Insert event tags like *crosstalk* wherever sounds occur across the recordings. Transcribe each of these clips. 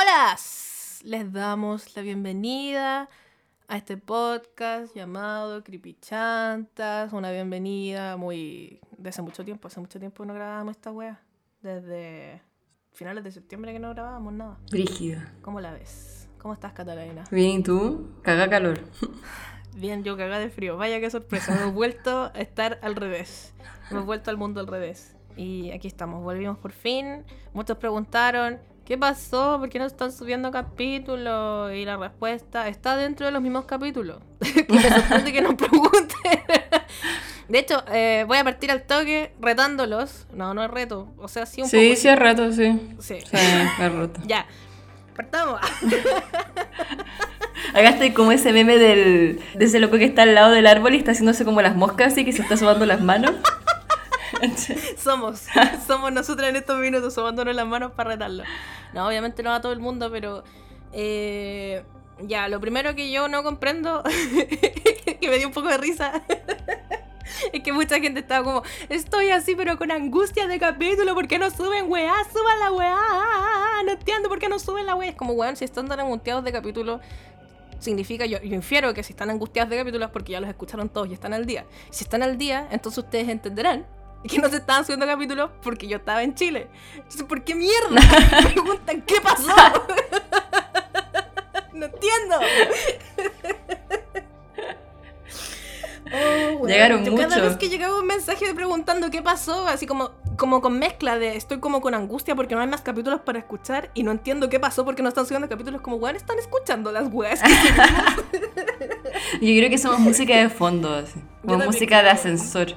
Hola, les damos la bienvenida a este podcast llamado Creepy Chantas. Una bienvenida muy. de hace mucho tiempo. Hace mucho tiempo no grabábamos esta wea. Desde finales de septiembre que no grabábamos nada. Brígida. ¿Cómo la ves? ¿Cómo estás, Catalina? Bien, ¿y tú? Caga calor. *laughs* Bien, yo caga de frío. Vaya qué sorpresa. Hemos vuelto a estar al revés. Hemos vuelto al mundo al revés. Y aquí estamos, volvimos por fin. Muchos preguntaron, ¿qué pasó? ¿Por qué no están subiendo capítulos? Y la respuesta está dentro de los mismos capítulos. *laughs* que me que nos pregunten. *laughs* de hecho, eh, voy a partir al toque retándolos. No, no es reto. O sea, sí un Sí, poco. sí es rato, sí. Sí. Sí, es rato. *laughs* Ya. Partamos. Acá estoy como ese meme del, de ese loco que está al lado del árbol y está haciéndose como las moscas y que se está sobando las manos. *laughs* somos, *laughs* somos nosotras en estos minutos, sobándonos las manos para retarlo. No, obviamente no a todo el mundo, pero eh, ya, lo primero que yo no comprendo, *laughs* que me dio un poco de risa, es que mucha gente estaba como, estoy así pero con angustia de capítulo, ¿por qué no suben, weá? Suban la weá, no entiendo por qué no suben la weá. Es como, weón, si están tan angustiados de capítulo, significa, yo, yo infiero que si están angustiados de capítulos es porque ya los escucharon todos y están al día. Si están al día, entonces ustedes entenderán que no se estaban subiendo capítulos porque yo estaba en Chile. Entonces, ¿por qué mierda? *laughs* Me preguntan, ¿qué pasó? *laughs* no entiendo. Oh. Llegaron Yo Cada muchos. vez que llegaba un mensaje preguntando qué pasó, así como, como con mezcla de estoy como con angustia porque no hay más capítulos para escuchar y no entiendo qué pasó porque no están subiendo capítulos, como, weón, están escuchando las weas. que *laughs* Yo creo que somos música de fondo, así. Como música de ascensor.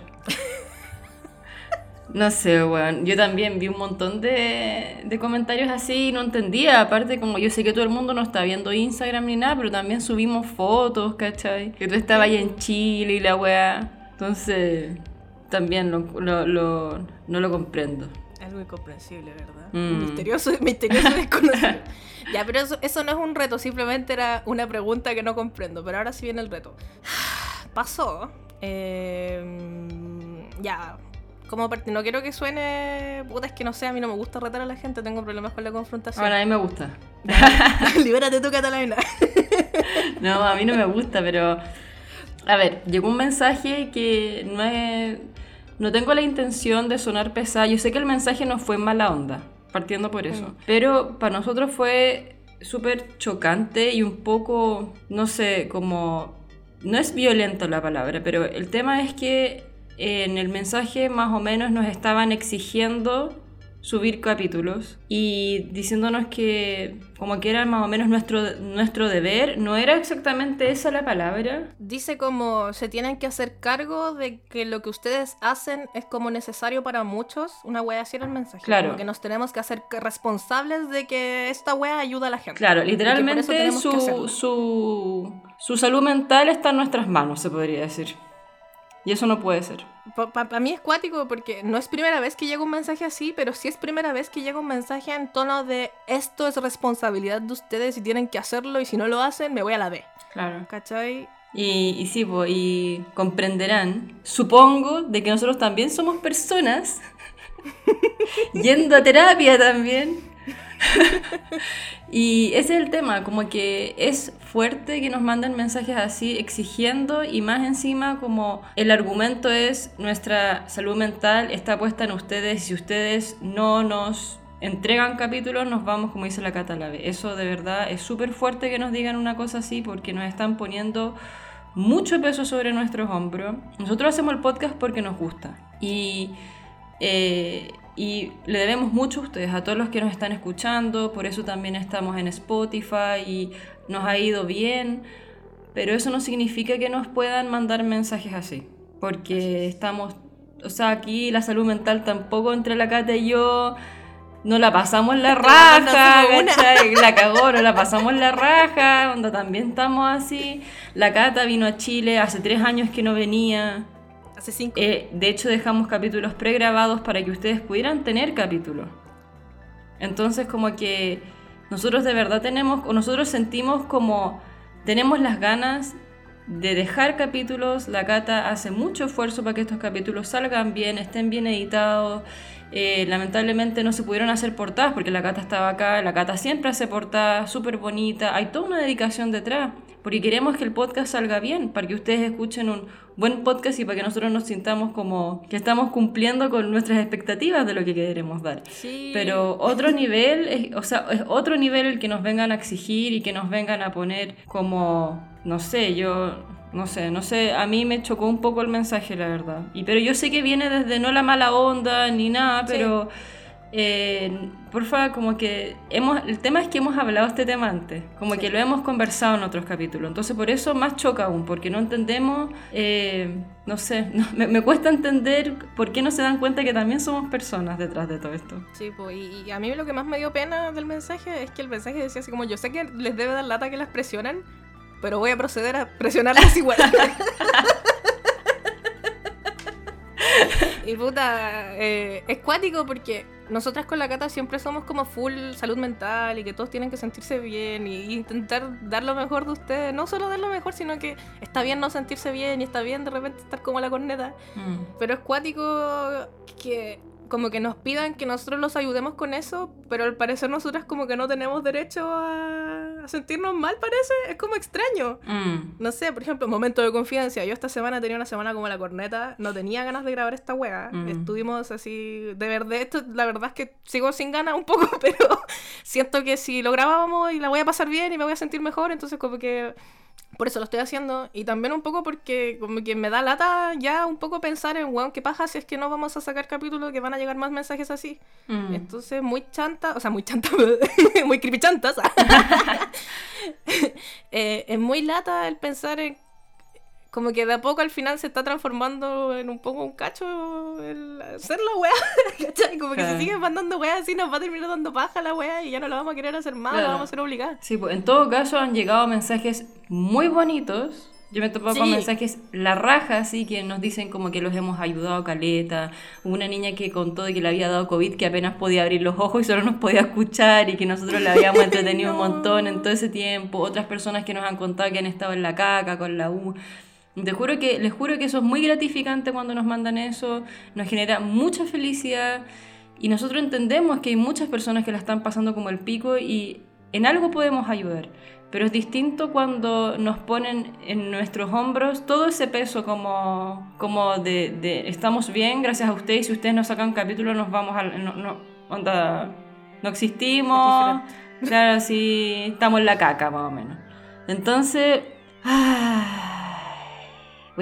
No sé, weón. Yo también vi un montón de, de comentarios así y no entendía. Aparte, como yo sé que todo el mundo no está viendo Instagram ni nada, pero también subimos fotos, ¿cachai? Que tú estabas ahí en Chile y la weá. Entonces, también lo, lo- lo- no lo comprendo. Algo incomprensible, ¿verdad? Mm. Misterioso, *laughs* misterioso desconocido. ya, pero eso, eso no es un reto, simplemente era una pregunta que no comprendo. Pero ahora sí viene el reto. *sighs* Pasó. eh, ya. Como parte, no quiero que suene. Puta, es que no sé, a mí no me gusta retar a la gente, tengo problemas con la confrontación. Bueno, a mí me gusta. *laughs* Libérate tú, Catalina. *laughs* No, a mí no me gusta, pero... A ver, llegó un mensaje que no es... No tengo la intención de sonar pesada. Yo sé que el mensaje no fue en mala onda, partiendo por eso. Mm. Pero para nosotros fue súper chocante y un poco, no sé, como... No es violenta la palabra, pero el tema es que en el mensaje más o menos nos estaban exigiendo subir capítulos y diciéndonos que como que era más o menos nuestro, nuestro deber, no era exactamente esa la palabra. Dice como se tienen que hacer cargo de que lo que ustedes hacen es como necesario para muchos. Una wea así era el mensaje. Claro. Como que nos tenemos que hacer responsables de que esta wea ayuda a la gente. Claro, literalmente su, su, su salud mental está en nuestras manos, se podría decir. Y eso no puede ser. Para mí es cuático porque no es primera vez que llega un mensaje así, pero sí es primera vez que llega un mensaje en tono de esto es responsabilidad de ustedes y tienen que hacerlo y si no lo hacen me voy a la B. Claro. ¿Cachai? Y, y sí, po, y comprenderán, supongo, de que nosotros también somos personas, *laughs* yendo a terapia también. *laughs* y ese es el tema, como que es fuerte que nos manden mensajes así exigiendo y más encima como el argumento es nuestra salud mental está puesta en ustedes y si ustedes no nos entregan capítulos nos vamos como dice la Catalave. Eso de verdad es súper fuerte que nos digan una cosa así porque nos están poniendo mucho peso sobre nuestros hombros. Nosotros hacemos el podcast porque nos gusta y eh, y le debemos mucho a ustedes, a todos los que nos están escuchando, por eso también estamos en Spotify y nos ha ido bien, pero eso no significa que nos puedan mandar mensajes así, porque estamos, o sea, aquí la salud mental tampoco entre la Cata y yo, no la pasamos la *laughs* raja, la cagó, no la pasamos la raja, onda también estamos así, la Cata vino a Chile hace tres años que no venía, Eh, de hecho, dejamos capítulos pregrabados para que ustedes pudieran tener capítulos. Entonces, como que nosotros de verdad tenemos, o nosotros sentimos como tenemos las ganas de dejar capítulos. La Cata hace mucho esfuerzo para que estos capítulos salgan bien, estén bien editados. Eh, lamentablemente no se pudieron hacer portadas porque la Cata estaba acá. La Cata siempre hace portadas súper bonita. Hay toda una dedicación detrás porque queremos que el podcast salga bien, para que ustedes escuchen un buen podcast y para que nosotros nos sintamos como que estamos cumpliendo con nuestras expectativas de lo que queremos dar. Pero otro *laughs* nivel, es, o sea, es otro nivel el que nos vengan a exigir y que nos vengan a poner como, no sé, yo no sé, no sé, a mí me chocó un poco el mensaje, la verdad. Y pero yo sé que viene desde no la mala onda ni nada, pero eh, porfa, como que hemos, el tema es que hemos hablado este tema antes, como que lo hemos conversado en otros capítulos, entonces por eso más choca aún, porque no entendemos, eh, no sé, *laughs* me, cuesta entender por qué no se dan cuenta que también somos personas detrás de todo esto. Sí, pues, y, a mí lo que más me dio pena del mensaje es que el mensaje decía así como, yo sé que les debe dar lata que las presionen, pero voy a proceder a presionarlas igual. *laughs* y puta, eh, es cuático porque nosotras con la Cata siempre somos como full salud mental y que todos tienen que sentirse bien y intentar dar lo mejor de ustedes. No solo dar lo mejor, sino que está bien no sentirse bien y está bien de repente estar como la corneta. Mm. Pero es cuático que como que nos pidan que nosotros los ayudemos con eso, pero al parecer nosotras como que no tenemos derecho a, sentirnos mal, parece. Es como extraño. Mm. No sé, por ejemplo, momento de confianza. Yo esta semana tenía una semana como la corneta, no tenía ganas de grabar esta wea. Mm. Estuvimos así, de verdad, esto la verdad es que sigo sin ganas un poco, *laughs* pero siento que si lo grabábamos y la voy a pasar bien y me voy a sentir mejor, entonces como que por eso lo estoy haciendo. Y también un poco porque como que me da lata ya un poco pensar en, weón, ¿qué paja si es que no vamos a sacar capítulos que van a llegar más mensajes así? Mm. Entonces, muy chanta, o sea, muy chanta, *laughs* muy creepy chantas. *laughs* *laughs* eh, es muy lata el pensar en como que de a poco al final se está transformando en un poco un cacho el hacer la weá, *laughs* ¿cachai? Como que se sigue mandando weá así, nos va a terminar dando paja la weá y ya no la vamos a querer hacer más, la vamos a hacer obligada. Sí, pues en todo caso han llegado mensajes muy bonitos. Yo me he topado con mensajes la raja, así que nos dicen como que los hemos ayudado a caleta. Una niña que contó de que le había dado COVID, que apenas podía abrir los ojos y solo nos podía escuchar y que nosotros le habíamos *laughs* entretenido un montón en todo ese tiempo. Otras personas que nos han contado que han estado en la caca con la U. Te juro que, les juro que eso es muy gratificante cuando nos mandan eso, nos genera mucha felicidad y nosotros entendemos que hay muchas personas que la están pasando como el pico y en algo podemos ayudar, pero es distinto cuando nos ponen en nuestros hombros todo ese peso como, como de, de estamos bien gracias a ustedes, si ustedes nos sacan un capítulo nos vamos a... No, no, onda, no existimos, claro, sí, estamos en la caca más o menos. Entonces... Ah,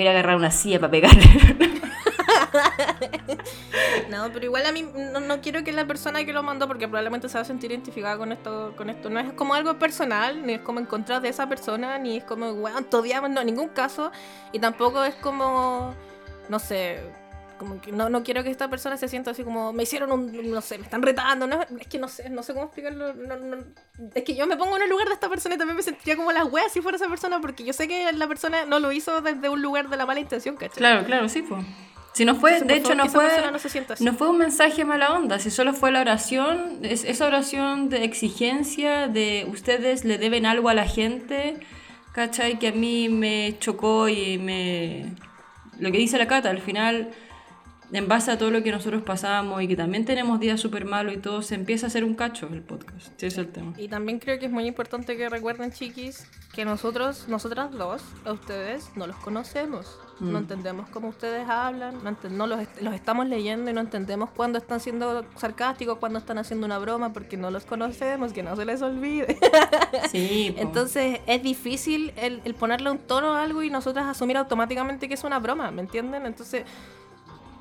Agarrar una silla para pegarle. *laughs* no, pero igual a mí no, quiero que la persona que lo mandó, porque probablemente se va a sentir identificada con esto, con esto. No es como algo personal, ni es como en contra de esa persona, ni es como, bueno, todavía no, en ningún caso. Y tampoco es como, no sé, como que no, no quiero que esta persona se sienta así como, me hicieron un, no sé, me están retando, no, es que no sé, no sé cómo explicarlo, es que yo me pongo en el lugar de esta persona y también me sentiría como las weas si fuera esa persona, porque yo sé que la persona no lo hizo desde un lugar de la mala intención, ¿cachai? Claro, claro, sí, fue. Si no fue, de hecho, no fue, no, fue un mensaje mala onda, si solo fue la oración, es, esa oración de exigencia, de ustedes le deben algo a la gente, ¿cachai? Que a mí me chocó y me... Lo que dice la Cata, al final en base a todo lo que nosotros pasamos y que también tenemos días súper malos y todo, se empieza a hacer un cacho el podcast. Ese es el tema. Y también creo que es muy importante que recuerden, chiquis, que nosotros, nosotras dos, a ustedes, no los conocemos. No mm. entendemos cómo ustedes hablan, no, los, los, estamos leyendo y no entendemos cuándo están siendo sarcásticos, cuándo están haciendo una broma, porque no los conocemos, que no se les olvide. *laughs* Sí. *laughs* Entonces es difícil el, el ponerle un tono a algo y nosotras asumir automáticamente que es una broma, ¿me entienden? Entonces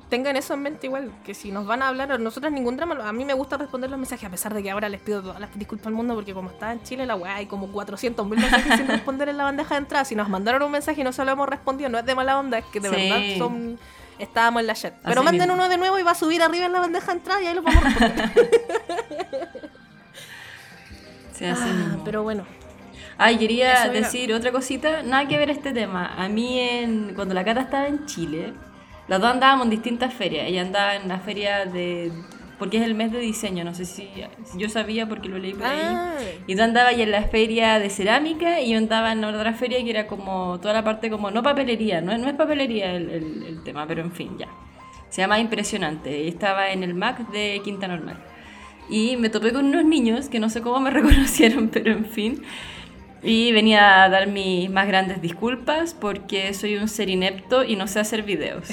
tengan eso en mente igual, que si nos van a hablar, nosotros ningún drama, a mí me gusta responder los mensajes, a pesar de que ahora les pido todas las disculpas al mundo, porque como está en Chile la weá, hay como 400 mil mensajes sin *laughs* responder en la bandeja de entrada. Si nos mandaron un mensaje y no se lo hemos respondido, no es de mala onda, es que de verdad son estábamos en la chat. Pero manden uno de nuevo y va a subir arriba en la bandeja de entrada y ahí lo vamos a responder. *laughs* ah, pero bueno. Ay, quería decir otra cosita, nada que ver este tema. A mí, en, cuando la Cata estaba en Chile, las dos andábamos en distintas ferias. Ella andaba en la feria de porque es el mes de diseño, no sé si yo sabía porque lo leí por ahí. Ah, Y tú andabas ahí en la feria de cerámica y yo andaba en otra feria que era como toda la parte como, no papelería, no, es- no es papelería el, el- el tema, pero en fin, ya. Se llama Impresionante estaba en el MAC de Quinta Normal. Y me topé con unos niños que no sé cómo me *laughs* reconocieron, pero en fin. Y venía a dar mis más grandes disculpas porque soy un ser inepto y no sé hacer videos.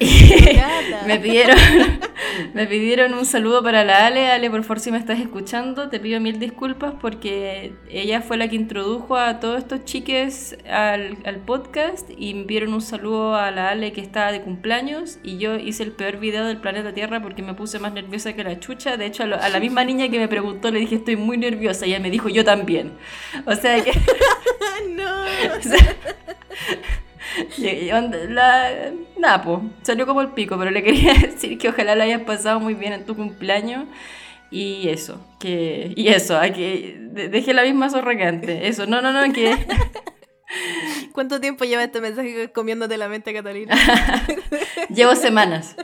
*laughs* Me pidieron *laughs* me pidieron un saludo para la Ale. Ale, por favor, si me estás escuchando, te pido mil disculpas porque ella fue la que introdujo a todos estos chiques al, al podcast y me pidieron un saludo a la Ale que estaba de cumpleaños y yo hice el peor video del planeta Tierra porque me puse más nerviosa que la chucha. De hecho, a, lo- a la misma niña que me preguntó le dije estoy muy nerviosa y ella me dijo yo también. O sea que... *laughs* no. O sea, *laughs* la, nada, po, salió como el pico, pero le quería *laughs* decir que ojalá la hayas pasado muy bien en tu cumpleaños. Y eso, que. Y eso, a que de- dejé la misma antes. Eso, no, no, no, que. *laughs* ¿Cuánto tiempo lleva este mensaje comiéndote la mente, Catalina? Llevo semanas.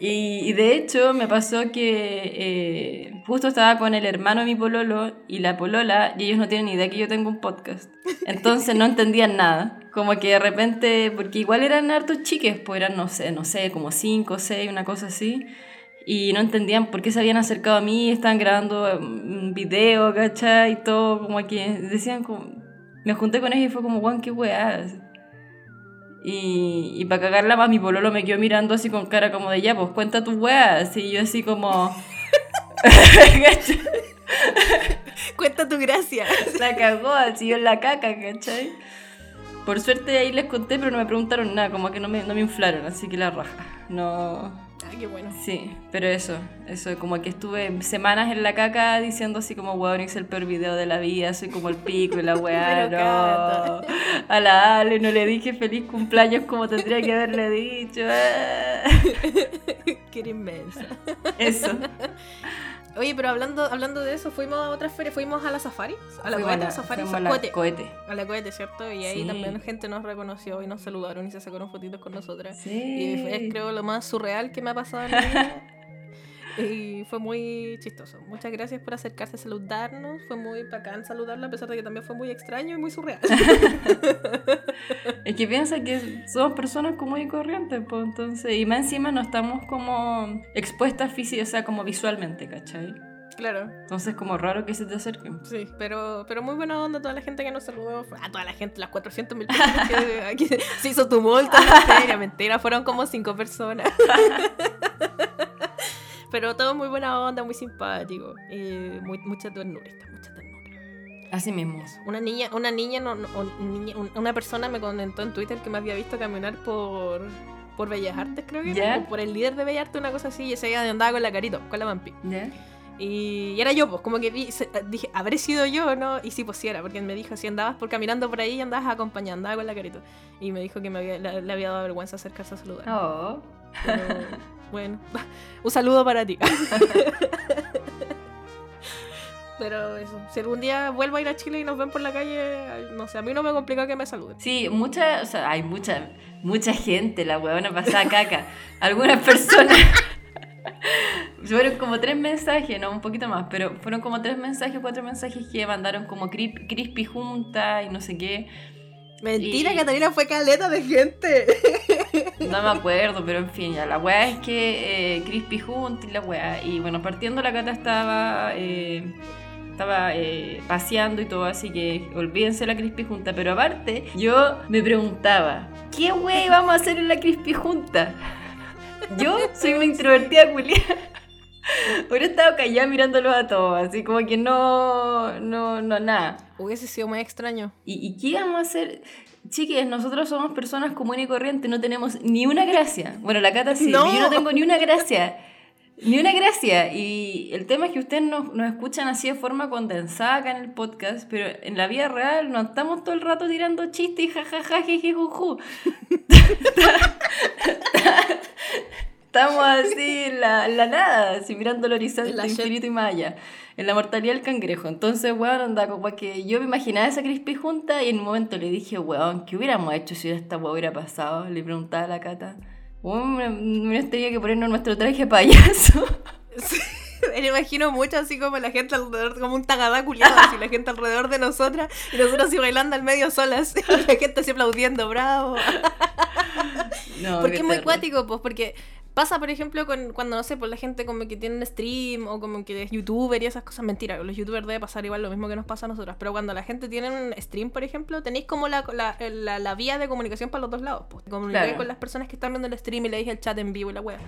Y, y de hecho me pasó que eh, justo estaba con el hermano de mi pololo y la polola y ellos no tienen ni idea que yo tengo un podcast. Entonces no entendían nada. Como que de repente, porque igual eran hartos chiques, pues eran, no sé, no sé, como cinco o seis, una cosa así. Y no entendían por qué se habían acercado a mí, estaban grabando un video, ¿cachai? Y todo, como que decían como... Me junté con ellos y fue como, guau, qué weá. Y, y para cagarla más, mi pololo me quedó mirando así con cara como de ya, pues cuenta tus weas. Y yo así como. *laughs* Cuenta tu gracia. la cagó así yo en la caca, ¿cachai? Por suerte ahí les conté, pero no me preguntaron nada, como que no me, no me inflaron, así que la raja. No. Ah, qué bueno. Sí, pero eso, eso, como que estuve semanas en la caca diciendo así como, weón, hice el peor video de la vida, soy como el pico y la *laughs* weá, no. A la Ale no le dije feliz cumpleaños como tendría que haberle dicho. ah. *laughs* Qué inmensa. Eso. *laughs* Oye, pero hablando, hablando de eso, fuimos a otra feria, fuimos a la safari. A la Fuimos cohete, la- safari, fuimos a la cohete. cohete. A la cohete, ¿cierto? Y ahí Sí. también gente nos reconoció y nos saludaron y se sacaron fotitos con nosotras. Sí. Y fue, creo, lo más surreal que me ha pasado en mi vida. *laughs* Y fue muy chistoso. Muchas gracias por acercarse a saludarnos. Fue muy bacán saludarla, a pesar de que también fue muy extraño y muy surreal. *laughs* Es que piensa que somos personas común y corrientes, pues entonces, y más encima no estamos como expuestas físicamente, o sea, como visualmente, ¿cachai? claro, Entonces como raro que se te acerquen. sí. Pero, pero muy buena onda toda la gente que nos saludó. A toda la gente, las 400 mil personas que *laughs* aquí se hizo tumulto feria. Mentira, fueron como 5 personas. *laughs* Pero todo muy buena onda, muy simpático. Y muy, mucha ternura, está, mucha ternura. Así mismo. Una niña, una niña, no, no, niña- un- una persona me comentó en Twitter que me había visto caminar por, por Bellas Artes, creo que era, o por el líder de Bellas Artes, una cosa así, y ese día andaba con la carito, con la vampi. ¿Ya? Y, y era yo, pues, como que vi, se- dije, ¿habré sido yo no? Y sí, pues sí era, porque me dijo, si andabas por caminando por ahí y andabas acompañando, andaba con la carito. Y me dijo que me había- le, le había dado vergüenza acercarse a saludar. Oh. Pero, bueno, *laughs* un saludo para ti. *laughs* Pero eso, si algún día vuelvo a ir a Chile y nos ven por la calle, no sé, a mí no me complica que me saluden. Sí, mucha, o sea, hay mucha, mucha gente, la huevona pasada caca. Algunas personas. *laughs* Fueron como tres mensajes, no, un poquito más, pero fueron como tres mensajes, cuatro mensajes que mandaron como crispy junta y no sé qué. Mentira, Y- Catalina fue caleta de gente. *laughs* No me acuerdo, pero en fin, ya la weá es que eh, crispy junta y la weá. Y bueno, partiendo la cata estaba. eh, estaba eh, paseando y todo, así que olvídense la crispy junta. Pero aparte, yo me preguntaba, ¿qué wey vamos a hacer en la crispy junta? Yo soy una introvertida culiada. *laughs* Hubiera estado callada mirándolo a todos, así como que no, no, no, nada. Hubiese sido muy extraño. ¿Y, y qué vamos a hacer? Chiques, nosotros somos personas comunes y corrientes, no tenemos ni una gracia. Bueno, la Cata sí, No. yo no tengo ni una gracia. Ni una gracia. Y el tema es que ustedes nos, nos escuchan así de forma condensada acá en el podcast, pero en la vida real no estamos todo el rato tirando chistes y jajaja, jeje, juju. *laughs* Estamos así en la, en la nada, así mirando el horizonte la infinito y más allá. En la mortalidad del cangrejo. Entonces, weón, anda como que yo me imaginaba esa crispy junta y en un momento le dije, weón, ¿qué hubiéramos hecho si esta weón hubiera pasado? Le preguntaba a la cata. Me hubieras tenido que ponernos nuestro traje payaso. *laughs* Sí, Me imagino mucho así como la gente alrededor, como un tagadá culiado, así la gente alrededor de nosotras y nosotros así bailando al medio solas *laughs* y la gente así aplaudiendo, bravo. No, Porque es muy cuático, pues, porque pasa, por ejemplo, con, cuando, no sé, pues la gente como que tiene un stream o como que es youtuber y esas cosas, mentira, con los youtubers debe pasar igual lo mismo que nos pasa a nosotras, pero cuando la gente tiene un stream, por ejemplo, tenéis como la, la, la- la vía de comunicación para los dos lados, pues, Claro. con las personas que están viendo el stream y le dije el chat en vivo y la wea.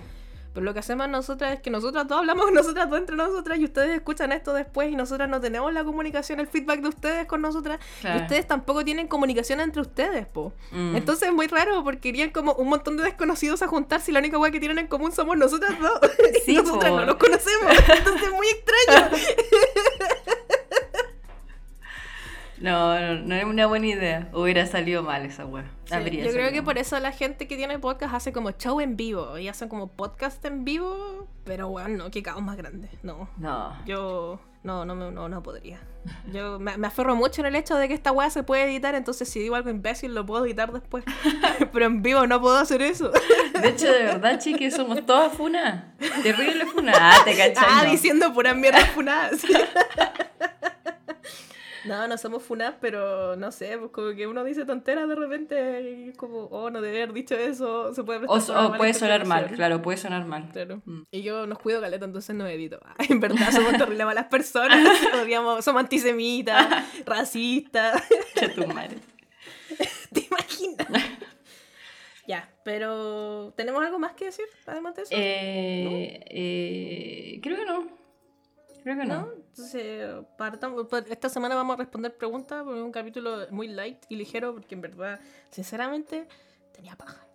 Pero lo que hacemos nosotras es que nosotras todos hablamos *laughs* nosotras dos entre nosotras y ustedes escuchan esto después y nosotras no tenemos la comunicación, el feedback de ustedes con nosotras Claro. y ustedes tampoco tienen comunicación entre ustedes, po. Mm. Entonces es muy raro porque irían como un montón de desconocidos a juntarse y la única weá que tienen en común somos nosotras dos. *laughs* Sí, y nosotras po. no nos conocemos. Entonces es muy extraño. *laughs* No, no, no es una buena idea. Hubiera salido mal esa weá. Sí, yo creo que por eso la gente que tiene podcast hace como show en vivo y hacen como podcast en vivo. Pero bueno, no, qué caos más grande. No. No. Yo no, no, no, no podría. Yo me, me aferro mucho en el hecho de que esta weá se puede editar, entonces si digo algo imbécil lo puedo editar después. *laughs* *laughs* Pero en vivo no puedo hacer eso. De hecho, de verdad, chiques, somos todas funas. Terrible funa. Ah, te *laughs* cachai. Ah, no. diciendo puras mierdas funadas. No, no somos funadas, pero no sé, pues como que uno dice tonteras de repente y es como, oh, no debe haber dicho eso, se puede O, o puede sonar mal, claro, puede sonar mal. Claro. Mm. Y yo nos cuido caleta, entonces no edito. Ay, *laughs* en verdad somos terrible malas personas, *laughs* *laughs* odiamos, somos antisemitas, racistas. Che tu madre. ¿Te imaginas? ya, pero ¿tenemos algo más que decir además de eso? Eh, eh, creo que no. Creo que no. ¿No? Entonces, partamos- pues, esta semana vamos a responder preguntas porque es un capítulo muy light y ligero porque en verdad, sinceramente, tenía paja.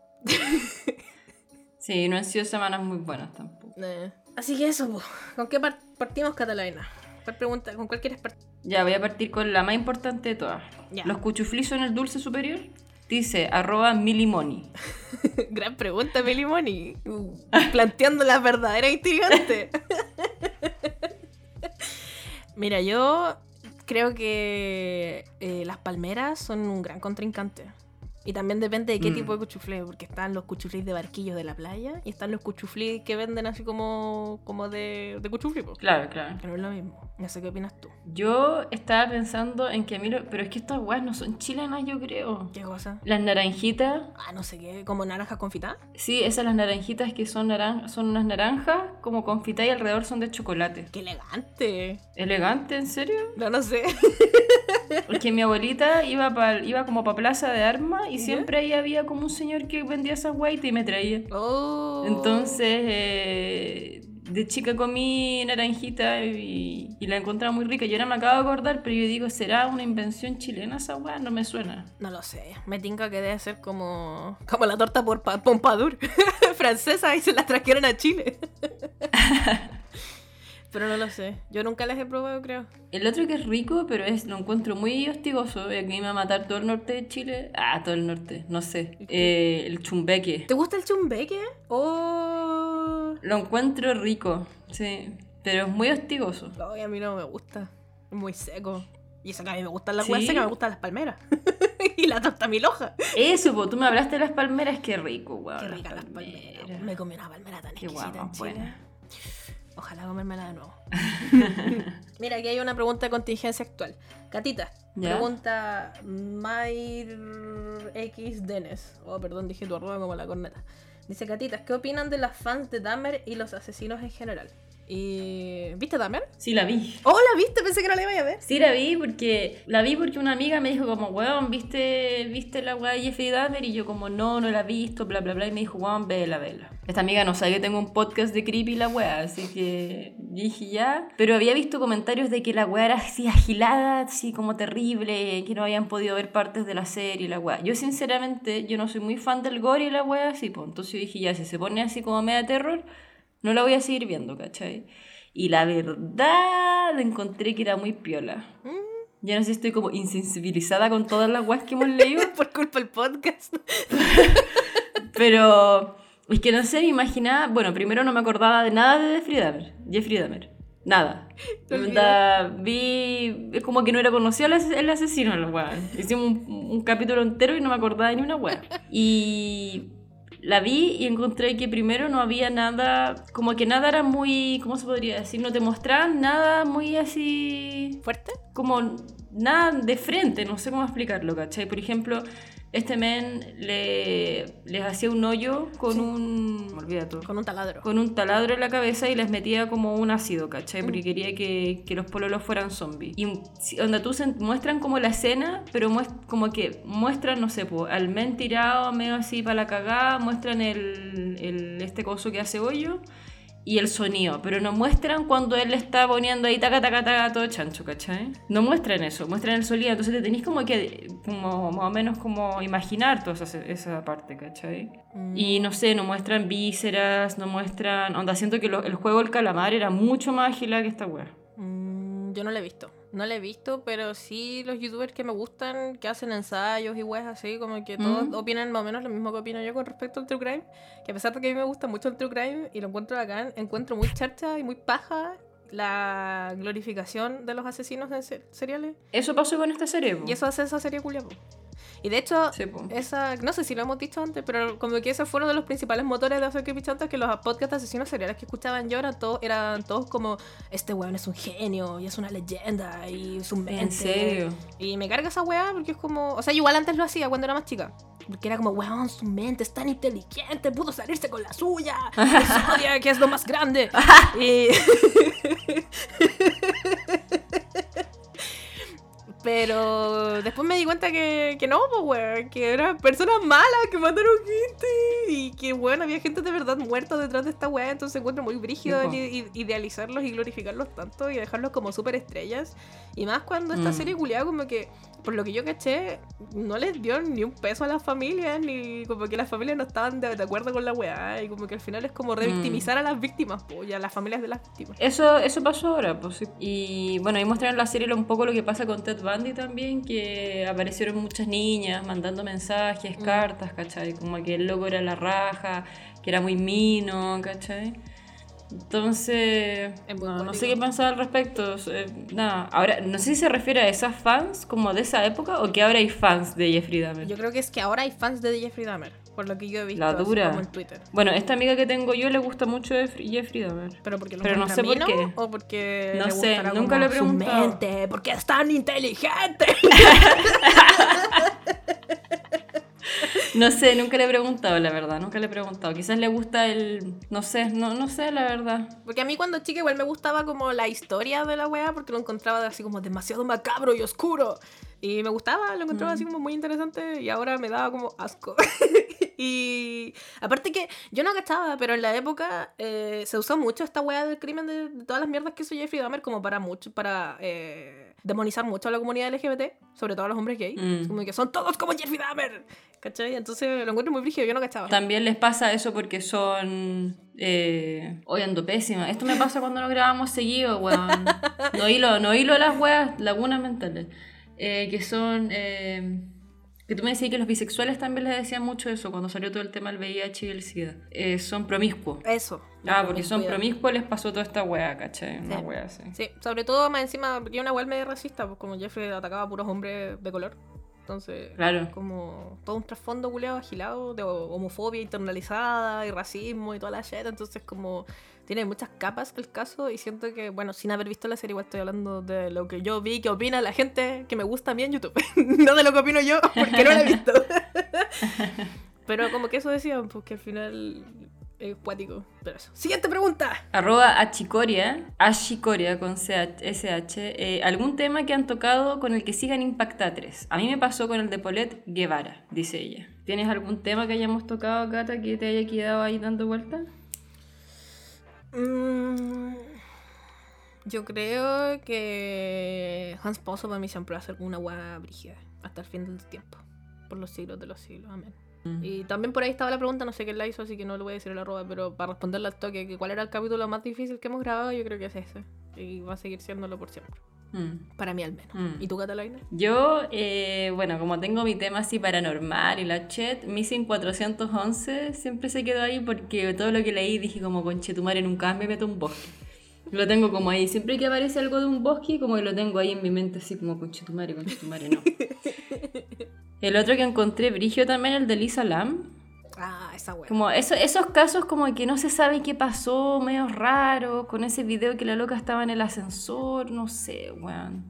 Sí, no han sido semanas muy buenas tampoco. Eh, Así que eso, po. ¿con qué par- partimos, Catalina? ¿Cuál pregunta, ¿Con cuál quieres partir? Ya, voy a partir con la más importante de todas. Ya. ¿Los cuchuflis son el dulce superior? Dice, arroba milimoni. *laughs* Gran pregunta, Meli Moni. Uh, Planteando la verdadera intrigante. *laughs* Mira, yo creo que eh, las palmeras son un gran contrincante. Y también depende de qué Mm. tipo de cuchuflé, porque están los cuchuflés de barquillos de la playa y están los cuchuflés que venden así como, como de, de cuchuflé, po, Claro, claro. no es lo mismo. No sé qué opinas tú. Yo estaba pensando en que a mí... lo- Pero es que estas weas no son chilenas, yo creo. ¿Qué cosa? Las naranjitas... Ah, no sé qué, como naranjas confitadas. Sí, esas las naranjitas que son, naran son unas naranjas como confitadas y alrededor son de chocolate. ¡Qué elegante! ¿Elegante? ¿En serio? No, no sé. Es que mi abuelita iba, pa- iba como para Plaza de Armas y ¿Ya? siempre ahí había como un señor que vendía esas guaitas y me traía. Oh. Entonces, eh, de chica comí naranjita y, y la encontraba muy rica. Yo ahora me acabo de acordar, pero yo digo, ¿será una invención chilena esa weá? No me suena. No lo sé. Me tinca que debe ser como, como la torta por pa- Pompadour *laughs* francesa y se la trajeron a Chile. *laughs* Pero no lo sé. Yo nunca las he probado, creo. El otro que es rico, pero es lo encuentro muy hostigoso. Y aquí me va a matar todo el norte de Chile. Ah, todo el norte, no sé. Eh, el chumbeque. ¿Te gusta el chumbeque? Oh. Lo encuentro rico, sí. Pero es muy hostigoso. Ay, a mí no me gusta. Es muy seco. Y eso que a mí me gustan las ¿Sí? secas, me gustan las palmeras. *laughs* y la torta miloja. Eso, pues tú me hablaste de las palmeras, qué rico, weón. Qué rica las palmeras. Me comí una palmera tan Qué exquisita guapa, en Chile. buena. Ojalá comérmela de nuevo. *laughs* Mira, aquí hay una pregunta de contingencia actual. Catita, ¿Ya? pregunta Mayr X Denes. Oh, perdón, dije tu arroba como la corneta. Dice Catita, ¿qué opinan de las fans de Dahmer y los asesinos en general? Y... ¿Viste Dahmer? Sí, la vi. Oh, la viste, pensé que no la iba a ver. Sí, la vi porque la vi porque una amiga me dijo como, weón, ¿viste, ¿viste la weá de Jeffrey Dahmer? Y yo como, no, no la he visto, bla, bla, bla. Y me dijo, weón, vela, vela. Esta amiga no sabe que tengo un podcast de creepy la weá, así que dije ya. Pero había visto comentarios de que la weá era así agilada, así como terrible, que no habían podido ver partes de la serie la weá. Yo sinceramente, yo no soy muy fan del gore y la weá, así, pues. Entonces yo dije ya, si se pone así como media terror, no la voy a seguir viendo, ¿cachai? Y la verdad, encontré que era muy piola. Ya no sé si estoy como insensibilizada con todas las weas que hemos leído, *laughs* Por culpa del podcast. *laughs* pero es que no sé, me imaginaba. Bueno, primero no me acordaba de nada de Jeffrey Dahmer. Jeffrey Dahmer. Nada. Onda, vi. Es como que no era conocido el, as- el asesino, la wea. Hicimos un, un capítulo entero y no me acordaba de ni una wea. Y la vi y encontré que primero no había nada, como que nada era muy, ¿cómo se podría decir? No te mostraban nada muy así... ¿Fuerte? Como nada de frente, no sé cómo explicarlo, ¿cachai? Por ejemplo, este men le, les hacía un hoyo con un... Me olvida todo. Con un taladro. Con un taladro en la cabeza y les metía como un ácido, ¿cachai? Porque quería que, que los pololos fueran zombies. Y si- donde tú se muestran como la escena, pero muest- como que muestran, no sé, po, al men tirado medio así para la cagada, muestran el, el- este coso que hace hoyo y el sonido, pero no muestran cuando él le está poniendo ahí taca taca taca todo chancho, ¿cachai? No muestran eso, muestran el sonido, entonces te tenéis como que, como más o menos como imaginar toda esa, esa parte, ¿cachai? Mm. Y no sé, no muestran vísceras, no muestran, onda, siento que lo- el juego del calamar era mucho más ágil que esta wea. Mm, yo no la he visto. No la he visto, pero sí los youtubers que me gustan, que hacen ensayos y weas así, como que todos Mm. opinan más o menos lo mismo que opino yo con respecto al true crime. Que a pesar de que a mí me gusta mucho el true crime y lo encuentro bacán, encuentro muy charcha y muy paja la glorificación de los asesinos en se- seriales. Eso pasó con esta serie, po. Y eso hace esa serie culia, po. Y de hecho, Sí, esa, no sé si lo hemos dicho antes, pero como que ese fue uno de los principales motores de hacer Creepy Chantas, que los podcasts de asesinos seriales que escuchaban yo eran todos, eran todos como, este weón es un genio, y es una leyenda, y es un mente. ¿En serio? Y me carga esa weá porque es como, o sea, igual antes lo hacía cuando era más chica. Porque era como, weón, su mente es tan inteligente, pudo salirse con la suya. Odia, *laughs* que es lo más grande. *laughs* y... *laughs* Pero después me di cuenta que, que no, pues, weón, que eran personas malas que mataron gente y que, weón, había gente de verdad muerta detrás de esta weá, entonces encuentro muy brígido el i- idealizarlos y glorificarlos tanto y dejarlos como súper estrellas. Y más cuando esta Mm. serie culiada como que, por lo que yo caché, no les dio ni un peso a las familias, ni como que las familias no estaban de, de acuerdo con la weá, y como que al final es como revictimizar a las víctimas, po, y a las familias de las víctimas. Eso, eso pasó ahora, pues sí. Y bueno, ahí mostraron en la serie un poco lo que pasa con Ted Bundy también, que aparecieron muchas niñas mandando mensajes, Mm. cartas, ¿cachai? Como que el loco era la raja, que era muy mino, ¿cachai? Entonces, no, no sé qué pensar al respecto. eh, nada, ahora, no sé si se refiere a esas fans como de esa época o que ahora hay fans de Jeffrey Dahmer. Yo creo que es que ahora hay fans de Jeffrey Dahmer, por lo que yo he visto La dura. como en Twitter. Bueno, esta amiga que tengo yo le gusta mucho Jeffrey Jeffrey Dahmer. Pero porque lo Pero no sé por qué. o porque No le sé, nunca le mente, porque es tan inteligente. *laughs* *laughs* *laughs* No sé, nunca le he preguntado, la verdad, nunca le he preguntado. Quizás le gusta el... No sé, no, no sé, la verdad. Porque a mí cuando chica igual me gustaba como la historia de la wea porque lo encontraba así como demasiado macabro y oscuro. Y me gustaba, lo encontraba así como muy interesante y ahora me daba como asco. *laughs* y aparte que yo no cachaba, pero en la época eh, se usó mucho esta wea del crimen de, de todas las mierdas que hizo Jeffrey Dahmer como para mucho, para eh, demonizar mucho a la comunidad LGBT, sobre todo a los hombres gays. Mm. Como que son todos como Jeffrey Dahmer. ¿Cachai? Entonces lo encuentro muy brígido, yo no cachaba. También les pasa eso porque son... Eh... Hoy ando pésima. Esto me pasa cuando no grabamos seguido, weón. *laughs* No hilo, no hilo las weas, lagunas mentales. Eh, que son... eh, Que tú me decías que los bisexuales también les decían mucho eso cuando salió todo el tema del VIH y el SIDA. Eh, son promiscuos. Eso. Ah, porque son promiscuos les pasó toda esta wea, ¿cachai? Una Sí. wea así. Sí, sobre todo más encima, porque una web medio racista, pues como Jeffrey atacaba a puros hombres de color. Entonces, Claro. como todo un trasfondo culeado agilado de homofobia internalizada y racismo y toda la shit. Entonces, como tiene muchas capas el caso y siento que, bueno, sin haber visto la serie, igual estoy hablando de lo que yo vi, que opina la gente que me gusta a mí en YouTube. *laughs* no de lo que opino yo, porque no la he visto. *laughs* Pero como que eso decían, pues que al final es cuático. Pero eso. Siguiente pregunta. Arroba achicoria, achicoria con CH, SH, eh, algún tema que han tocado con el que sigan impactatres. A mí me pasó con el de Paulette Guevara, dice ella. ¿Tienes algún tema que hayamos tocado, Cata, que te haya quedado ahí dando vuelta? Mm, yo creo que Hans Pozo para mí siempre va a ser una guada brígida hasta el fin del tiempo, por los siglos de los siglos, amén. Mm. Y también por ahí estaba la pregunta, no sé quién la hizo, así que no le voy a decir el arroba, pero para responderle al toque, que cuál era el capítulo más difícil que hemos grabado, yo creo que es ese. Y va a seguir siéndolo por siempre. Mm. Para mí al menos. Mm. ¿Y tú, Catalina? Yo, eh, bueno, como tengo mi tema así paranormal y la chat, Missing 411 siempre se quedó ahí porque todo lo que leí dije como conchetumare nunca más me meto a un bosque. Lo tengo como ahí, siempre que aparece algo de un bosque, como que lo tengo ahí en mi mente así como conchetumare, conchetumare, no. *laughs* El otro que encontré, Brigio también, el de Lisa Lam. Esa wea. Como eso- esos casos como que no se sabe qué pasó, medio raro, con ese video que la loca estaba en el ascensor, no sé, weón.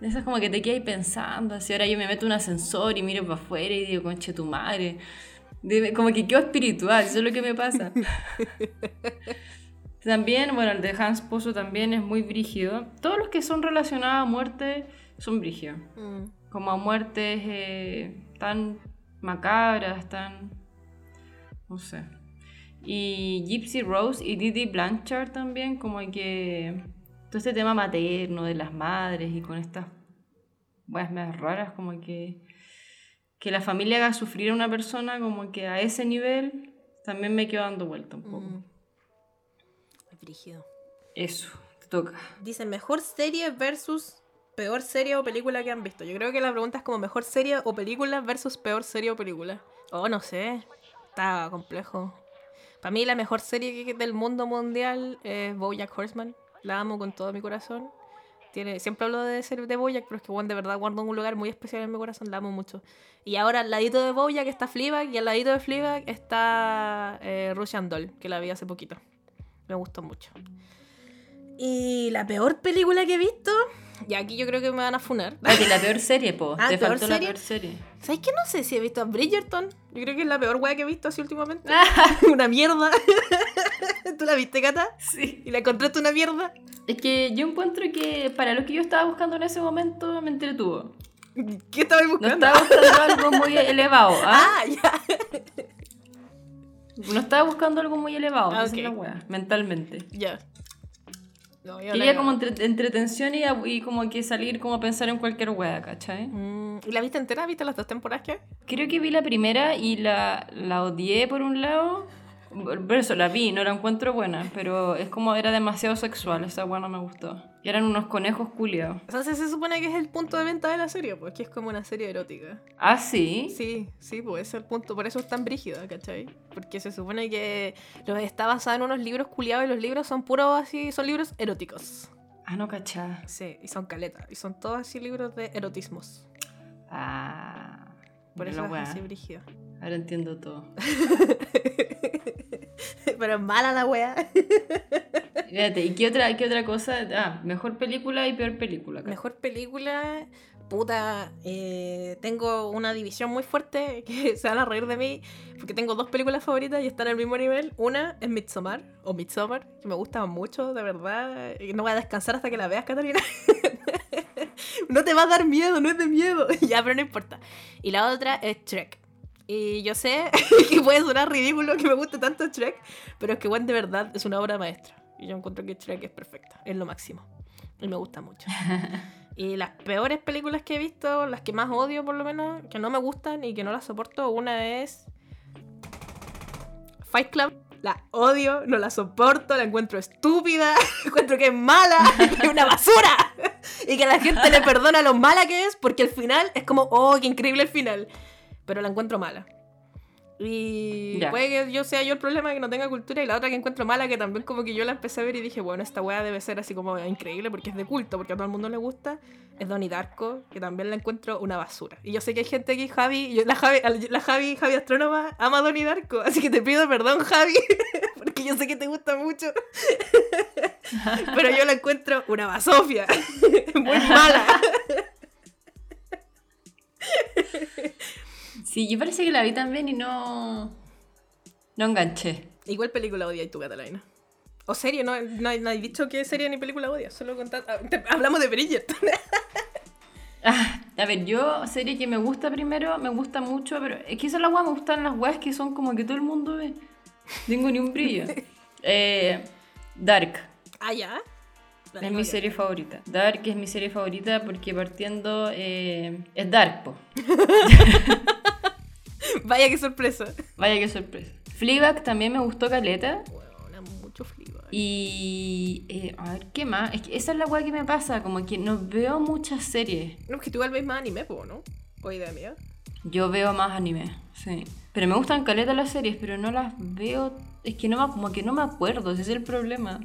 De Esas como que te quedas pensando, así ahora yo me meto en un ascensor y miro para afuera y digo, conche tu madre. De- como que quedo espiritual, eso es lo que me pasa. *laughs* también, bueno, el de Hans Pozo también es muy brígido. Todos los que son relacionados a muerte son brígidos Mm. como a muertes eh, tan macabras, tan... no sé. Y Gypsy Rose y Didi Blanchard también, como que todo este tema materno de las madres y con estas weas más raras, como que que la familia haga sufrir a una persona como que a ese nivel también me quedo dando vuelta un poco. Mm. Es brígido. Eso, te toca. Dice mejor serie versus peor serie o película que han visto. Yo creo que la pregunta es como mejor serie o película versus peor serie o película. Oh, no sé. Está complejo. Para mí la mejor serie del mundo mundial es Bojack Horseman. La amo con todo mi corazón. Tiene, siempre hablo de ser de Bojack, pero es que bueno, de verdad guardo un lugar muy especial en mi corazón, la amo mucho. Y ahora al ladito de Bojack está Fleabag y al ladito de Fleabag está eh, Russian Doll, que la vi hace poquito. Me gustó mucho. Y la peor película que he visto, y aquí yo creo que me van a funar. Ah, que la peor serie, po. Ah, Te ¿peor faltó la serie? peor serie. ¿Sabes qué? No sé si he visto a Bridgerton. Yo creo que es la peor weá que he visto así últimamente. *laughs* una mierda. *laughs* ¿Tú la viste, Cata? Sí. ¿Y la encontraste una mierda? Es que yo encuentro que para lo que yo estaba buscando en ese momento me entretuvo. ¿Qué estabas No buscando? estaba buscando algo muy *laughs* elevado, ¿ah? Ah, ya. No estaba buscando algo muy elevado, Ah, esa es la wea, mentalmente. Ya. No, yo Quería como entre- entretención y, y como que salir como a pensar en cualquier wea, ¿cachai? Mm, ¿Y la viste entera? ¿Viste las dos temporadas que hay? Creo que vi la primera y la, la odié por un lado. Por eso la vi, no la encuentro buena, pero es como era demasiado sexual, esa wea no me gustó. Y eran unos conejos culiados. O sea, se, supone que es el punto de venta de la serie, pues que es como una serie erótica. Ah, sí. Sí, sí, pues es el punto. Por eso es tan brígida, ¿cachai? Porque se supone que está basada en unos libros culiados y los libros son puros así, son libros eróticos. Ah, no cachá. Sí, y son caletas. Y son todos así libros de erotismos. Ah. Por eso es así brígida. Ahora entiendo todo. *laughs* Pero es mala la wea. Fíjate, ¿y qué otra, qué otra cosa? Ah, mejor película y peor película. Mejor película. Puta, eh, tengo una división muy fuerte *laughs* que se van a reír de mí porque tengo dos películas favoritas y están al mismo nivel. Una es Midsommar, o Midsommar, que me gusta mucho, de verdad. No voy a descansar hasta que la veas, Catalina. *laughs* no te va a dar miedo, no es de miedo. ya, pero no importa. Y la otra es Shrek. Y yo sé *laughs* que puede sonar ridículo que me guste tanto Shrek, pero es que, bueno, de verdad es una obra maestra. Y yo encuentro que Shrek es perfecta, es lo máximo. Y me gusta mucho. *laughs* Y las peores películas que he visto, las que más odio por lo menos, que no me gustan y que no las soporto, una es Fight Club. La odio, no la soporto, la encuentro estúpida, *laughs* encuentro que es mala, que es una basura. Y que a la gente le perdona lo mala que es, porque el final es como, oh, qué increíble el final. Pero la encuentro mala. Y Ya. puede que yo sea yo el problema que no tenga cultura y la otra que encuentro mala que también como que yo la empecé a ver y dije, bueno, esta weá debe ser así como increíble porque es de culto, porque a todo el mundo le gusta, es Donnie Darko, que también la encuentro una basura. Y yo sé que hay gente aquí, Javi, yo- la Javi, la Javi, Javi Astrónoma, ama a Donnie Darko, así que te pido perdón, Javi, *laughs* porque yo sé que te gusta mucho. *laughs* Pero yo la encuentro una basofia, *laughs* muy mala. Sí, yo parece que la vi también y no. No enganché. Igual película odia y tú, Catalina. O serie, no, no, hay- no hay dicho qué serie ni película odia, solo contar, ah, hablamos de Bridgerton. *laughs* Ah, a ver, yo, serie que me gusta primero, me gusta mucho, pero es que esa es la weá, me gustan las weas que son como que todo el mundo ve. Tengo ni un brillo. *laughs* Eh, Dark. ah, ya. Es mi serie favorita. Dark es mi serie favorita porque partiendo eh, es Dark, po. *laughs* Vaya qué sorpresa. Vaya qué sorpresa. Fleabag también me gustó Caleta. Bueno, mucho. Y eh, a ver, ¿qué más? Es que esa es la weá que me pasa, como que no veo muchas series. No, es que tú igual ves más anime, po, ¿no? O idea mía. Yo veo más anime, sí. Pero me gustan caleta las series, pero no las veo. Es que no me, como que no me acuerdo, ese es el problema.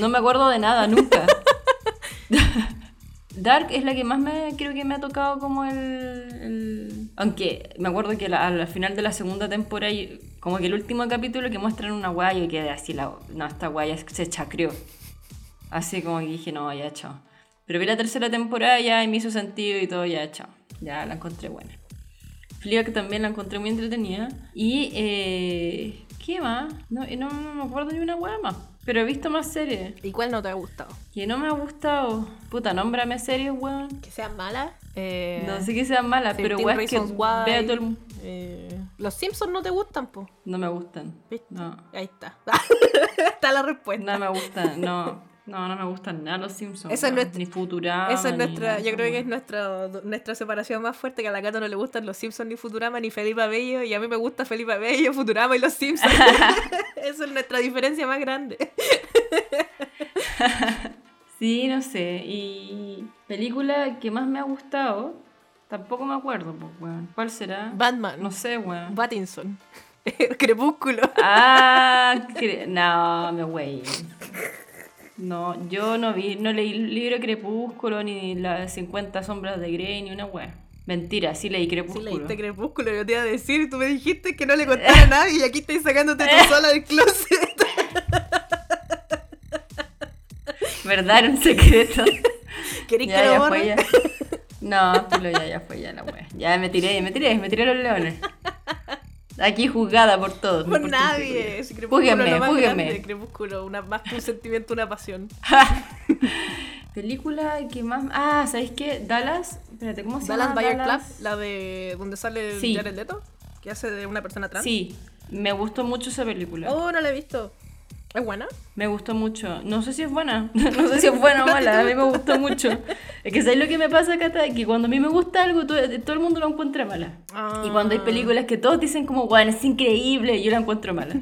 No me acuerdo de nada, nunca. *laughs* Dark es la que más me creo que me ha tocado como el... Aunque me acuerdo que la- al final de la segunda temporada, como que el último capítulo que muestran una guaya y quedé así, la, no, esta guaya se chacreó. Así como que dije, no, ya chao. Pero vi la tercera temporada ya y me hizo sentido y todo, ya chao. Ya la encontré buena. Fleabag también la encontré muy entretenida. Y, eh, ¿qué más? No, no, no me acuerdo ni una hueá más. Pero he visto más series. ¿Y cuál no te ha gustado? Que no me ha gustado. Puta, nómbrame series, weón. Que sean malas. Eh, No sé que sean malas, pero 13 weón, es que Reasons Why, vea todo el eh, Los Simpsons no te gustan, po. No me gustan. ¿Viste? No. Ahí está. *laughs* está la respuesta. No me gustan, no. No, no me gustan nada los Simpsons. Es nuestra- Ni Futurama. Esa es nuestra, yo creo que es nuestra, nuestra separación más fuerte, que a la Cata no le gustan los Simpsons ni Futurama ni Felipe Abello, y a mí me gusta Felipe Abello, Futurama y los Simpsons. *laughs* Esa es nuestra diferencia más grande. *laughs* Sí, no sé. Y película que más me ha gustado, tampoco me acuerdo, pues, weón. ¿Cuál será? Batman, No sé, weón. Pattinson, *laughs* Crepúsculo. Ah, cre- no, me wey. No, yo no vi, no leí el libro Crepúsculo, ni las 50 sombras de Grey, ni una wea. Mentira, sí leí Sí, Crepúsculo. leíste Crepúsculo, yo te iba a decir, tú me dijiste que no le contara a nadie y aquí estás sacándote tú sola del closet. *laughs* ¿Verdad? Era un secreto. *laughs* ¿Querés que lo borre? No, ya, ya fue ya la wea. Ya me tiré, me tiré, me tiré los leones. *laughs* Aquí juzgada por todos. no Por nadie. Si Crepúsculo Júguenme, Crepúsculo, una, más que un sentimiento, una pasión. *laughs* Película que más. Ah, ¿sabéis qué? Dallas. Espérate, ¿cómo se Dallas llama? Buyer Dallas? Club, la de donde sale Sí. Jared Leto, que hace de una persona trans. Sí, me gustó mucho esa película. Oh, no la he visto. ¿Es buena? Me gustó mucho. No sé si es buena. *laughs* No sé *laughs* si es buena o mala. A mí me gustó mucho. Es que ¿sabes lo que me pasa, Cata? Que cuando a mí me gusta algo, todo, todo el mundo lo encuentra mala. Ah. Y cuando hay películas que todos dicen como, bueno, es increíble, yo la encuentro mala.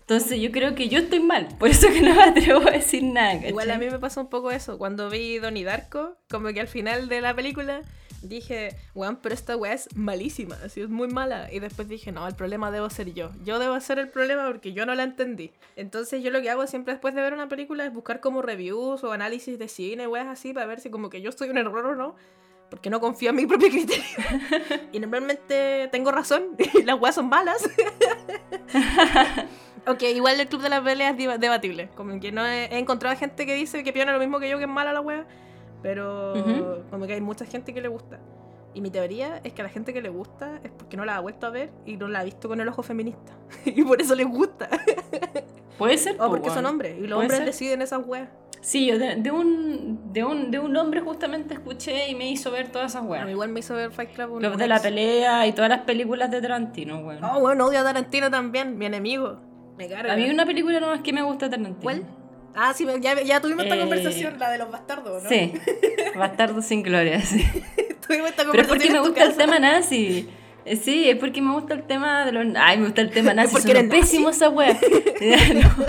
Entonces yo creo que yo estoy mal. Por eso que no me atrevo a decir nada, ¿cachai? Igual a mí me pasó un poco eso. Cuando vi Donnie Darko, como que al final de la película dije, weón, pero esta weá es malísima, así es muy mala. Y después dije, no, el problema debo ser yo. Yo debo ser el problema porque yo no la entendí. Entonces yo lo que hago siempre después de ver una película es buscar como reviews o análisis de cine, weas así, para ver si como que yo estoy un error o no. Porque no confío en mi *laughs* propio criterio. y normalmente tengo razón. *laughs* Las weas son malas. *laughs* Ok, igual el club de las peleas es debatible. Como que no he, he encontrado gente que dice que piensa lo mismo que yo, que es mala la wea. Pero Ujú. como que hay mucha gente que le gusta. Y mi teoría es que a la gente que le gusta es porque no la ha vuelto a ver y no la ha visto con el ojo feminista. *laughs* y por eso les gusta. Puede ser. o po, porque son hombres. Y los hombres ser. deciden esas weas. Sí, yo de, de un, de, un, de un hombre justamente escuché y me hizo ver todas esas A mí weas. igual me hizo ver Fight Club. un de la pelea y todas las películas de Tarantino, weón. Oh, bueno, odio a Tarantino también, mi enemigo. Me carga. A mí una película nomás que me gusta Tarantino. ¿Cuál? Ah, sí, ya, ya tuvimos esta Eh, conversación, la de los bastardos, ¿no? Sí, Bastardo sin gloria, sí. *laughs* tuvimos esta Pero es conversación. porque me gusta el tema nazi. Eh, Sí, es porque me gusta el tema de los... Ay, me gusta el tema *laughs* nazi. porque eres pésimo esa wea. no.